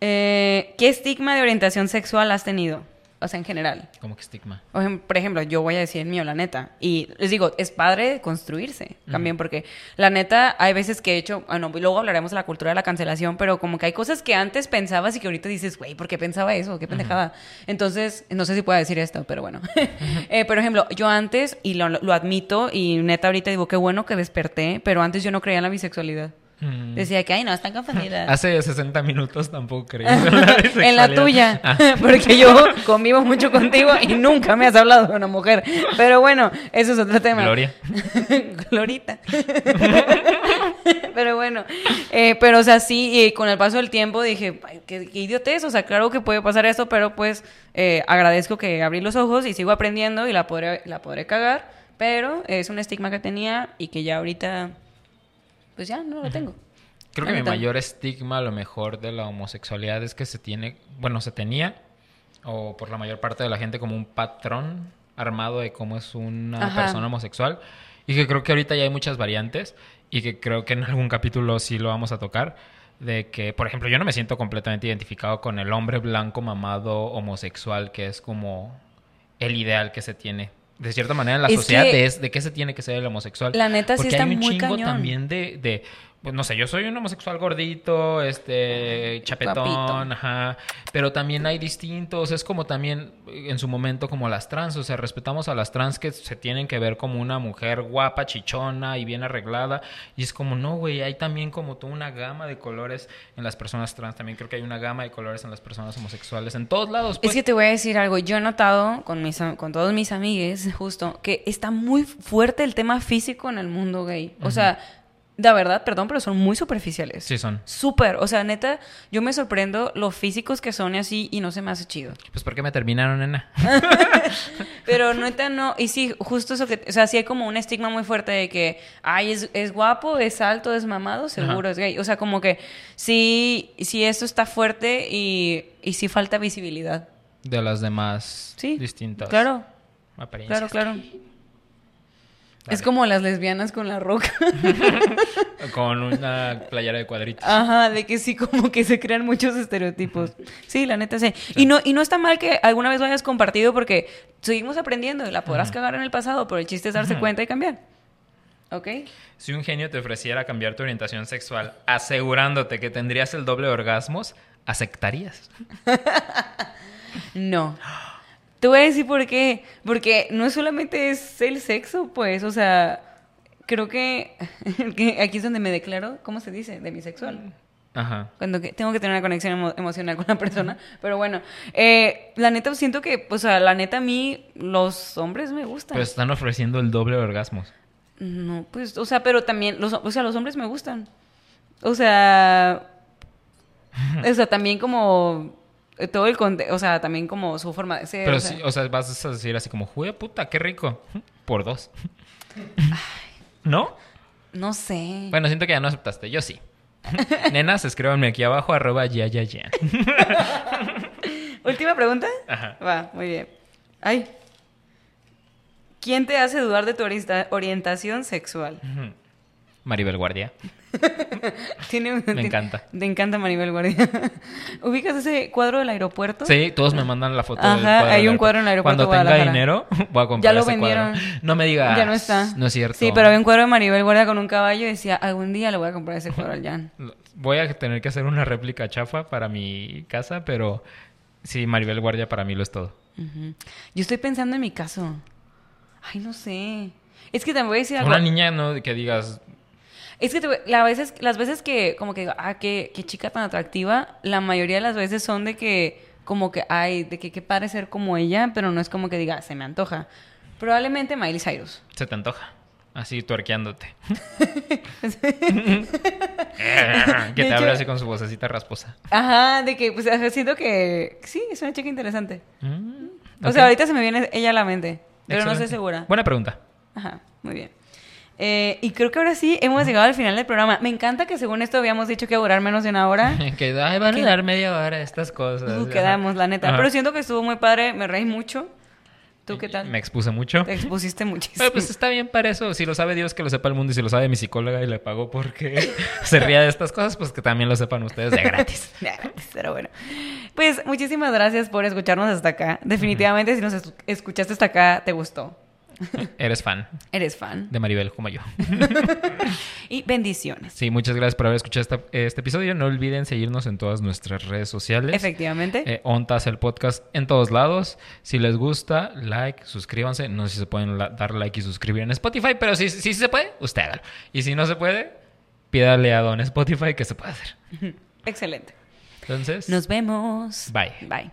S2: Eh, ¿Qué estigma de orientación sexual has tenido? O sea, en general.
S1: ¿Cómo que estigma?
S2: por ejemplo, yo voy a decir el mío, la neta. Y les digo, es padre construirse también, porque la neta, hay veces que he hecho, bueno, luego hablaremos de la cultura de la cancelación, pero como que hay cosas que antes pensabas y que ahorita dices, güey, ¿por qué pensaba eso? Qué pendejada. Entonces, no sé si puedo decir esto, pero bueno. eh, por ejemplo, yo antes, y lo, lo admito, y neta ahorita digo, qué bueno que desperté, pero antes yo no creía en la bisexualidad. Mm. Decía que, ay, no, están confundidas.
S1: Hace 60 minutos tampoco creí
S2: en la, tuya. Ah. Porque yo convivo mucho contigo y nunca me has hablado de una mujer. Pero bueno, eso es otro tema.
S1: Gloria.
S2: Glorita. pero bueno, eh, pero o sea, sí, con el paso del tiempo dije, qué, qué idiotez, o sea, claro que puede pasar esto, pero pues eh, agradezco que abrí los ojos y sigo aprendiendo y la podré, la podré cagar, pero es un estigma que tenía y que ya ahorita pues ya no lo tengo.
S1: Creo que mi mayor estigma, a lo mejor, de la homosexualidad es que se tiene, bueno, se tenía, o por la mayor parte de la gente, como un patrón armado de cómo es una persona homosexual. Y que creo que ahorita ya hay muchas variantes y que creo que en algún capítulo sí lo vamos a tocar. De que, por ejemplo, yo no me siento completamente identificado con el hombre blanco mamado homosexual, que es como el ideal que se tiene de cierta manera en la sociedad es de qué se tiene que ser el homosexual.
S2: La neta sí está hay un muy chingo
S1: también de, de pues no sé, yo soy un homosexual gordito, este, chapetón, ajá, pero también hay distintos, es como también en su momento como las trans, o sea, respetamos a las trans que se tienen que ver como una mujer guapa, chichona y bien arreglada, y es como, no, güey, hay también como toda una gama de colores en las personas trans, también creo que hay una gama de colores en las personas homosexuales, en todos lados. Es
S2: pues. que te voy a decir algo, yo he notado con, mis, con todos mis amigues, justo, que está muy fuerte el tema físico en el mundo gay, o sea de verdad, perdón, pero son muy superficiales.
S1: Sí, son.
S2: Súper. O sea, neta, yo me sorprendo lo físicos que son y así y no se me hace chido.
S1: Pues porque me terminaron, nena.
S2: pero neta no. Y sí, justo eso que. O sea, sí hay como un estigma muy fuerte de que, ay, es, es guapo, es alto, es mamado, seguro es gay. O sea, como que sí, sí esto está fuerte y, y sí falta visibilidad.
S1: De las demás
S2: sí,
S1: distintas.
S2: Claro. Claro, claro. Es como las lesbianas con la roca.
S1: con una playera de cuadritos.
S2: Ajá, de que sí, como que se crean muchos estereotipos. Sí, la neta sí. Y no, y no está mal que alguna vez lo hayas compartido porque seguimos aprendiendo y la podrás cagar en el pasado, pero el chiste es darse cuenta y cambiar. ¿Ok?
S1: Si un genio te ofreciera cambiar tu orientación sexual asegurándote que tendrías el doble de orgasmos, ¿aceptarías?
S2: no. Te voy a decir por qué. Porque no solamente es el sexo, pues, o sea, creo que, aquí es donde me declaro, ¿cómo se dice? De bisexual. Ajá. Cuando tengo que tener una conexión emocional con la persona. Pero bueno, eh, la neta siento que, o sea, la neta a mí los hombres me gustan.
S1: Pero están ofreciendo el doble de orgasmos.
S2: No, pues, o sea, pero también, los, o sea, los hombres me gustan. O sea, o sea, también como todo el contexto, o sea, también como su forma de ser.
S1: Pero sí, o sea, vas a decir así como, juega puta, qué rico. Por dos. ¿No?
S2: No sé.
S1: Bueno, siento que ya no aceptaste. Yo sí. Nenas, escríbanme aquí abajo, arroba ya, ya, ya.
S2: Última pregunta. Ajá. Va, muy bien. Ay. ¿Quién te hace dudar de tu orientación sexual?
S1: Maribel Guardia. me encanta.
S2: Te encanta Maribel Guardia. ¿Ubicas ese cuadro del aeropuerto?
S1: Sí, todos me mandan la foto
S2: del cuadro hay un cuadro en el aeropuerto
S1: Cuando tenga dinero, voy a comprar Ya lo vendieron. No me digas.
S2: Ya no está.
S1: No es cierto.
S2: Sí, pero había un cuadro de Maribel Guardia con un caballo y decía, algún día le voy a comprar ese cuadro al Jan.
S1: Voy a tener que hacer una réplica chafa para mi casa, pero sí, Maribel Guardia para mí lo es todo.
S2: Yo estoy pensando en mi caso. Ay, no sé. Es que te voy a decir algo.
S1: Una niña, ¿no? Que digas,
S2: es que la veces, las veces que, como que, ah, qué, qué chica tan atractiva, la mayoría de las veces son de que, como que, ay, de que qué padre ser como ella, pero no es como que diga, se me antoja. Probablemente Miley Cyrus.
S1: Se te antoja. Así tuerqueándote. que te habla así con su vocecita rasposa.
S2: Ajá, de que, pues, siento que sí, es una chica interesante. Mm, o sea, ahorita se me viene ella a la mente, pero no estoy segura.
S1: Buena pregunta.
S2: Ajá, muy bien. Eh, y creo que ahora sí hemos llegado al final del programa. Me encanta que según esto habíamos dicho que iba a durar menos de una hora.
S1: que van a dar media hora estas cosas.
S2: Uh, quedamos, la neta. Pero siento que estuvo muy padre, me reí mucho. ¿Tú qué tal?
S1: Me expuse mucho.
S2: Te expusiste muchísimo.
S1: Pero pues está bien para eso. Si lo sabe Dios, que lo sepa el mundo. Y si lo sabe mi psicóloga y le pagó porque se ría de estas cosas, pues que también lo sepan ustedes de gratis.
S2: de gratis, pero bueno. Pues muchísimas gracias por escucharnos hasta acá. Definitivamente, si nos escuchaste hasta acá, te gustó.
S1: Eres fan.
S2: Eres fan.
S1: De Maribel, como yo.
S2: y bendiciones.
S1: Sí, muchas gracias por haber escuchado este episodio. No olviden seguirnos en todas nuestras redes sociales.
S2: Efectivamente.
S1: Eh, Ontas, el podcast en todos lados. Si les gusta, like, suscríbanse. No sé si se pueden dar like y suscribir en Spotify, pero si, si se puede, usted hágalo. Y si no se puede, pídale a Don Spotify que se puede hacer.
S2: Excelente.
S1: Entonces.
S2: Nos vemos.
S1: Bye.
S2: Bye.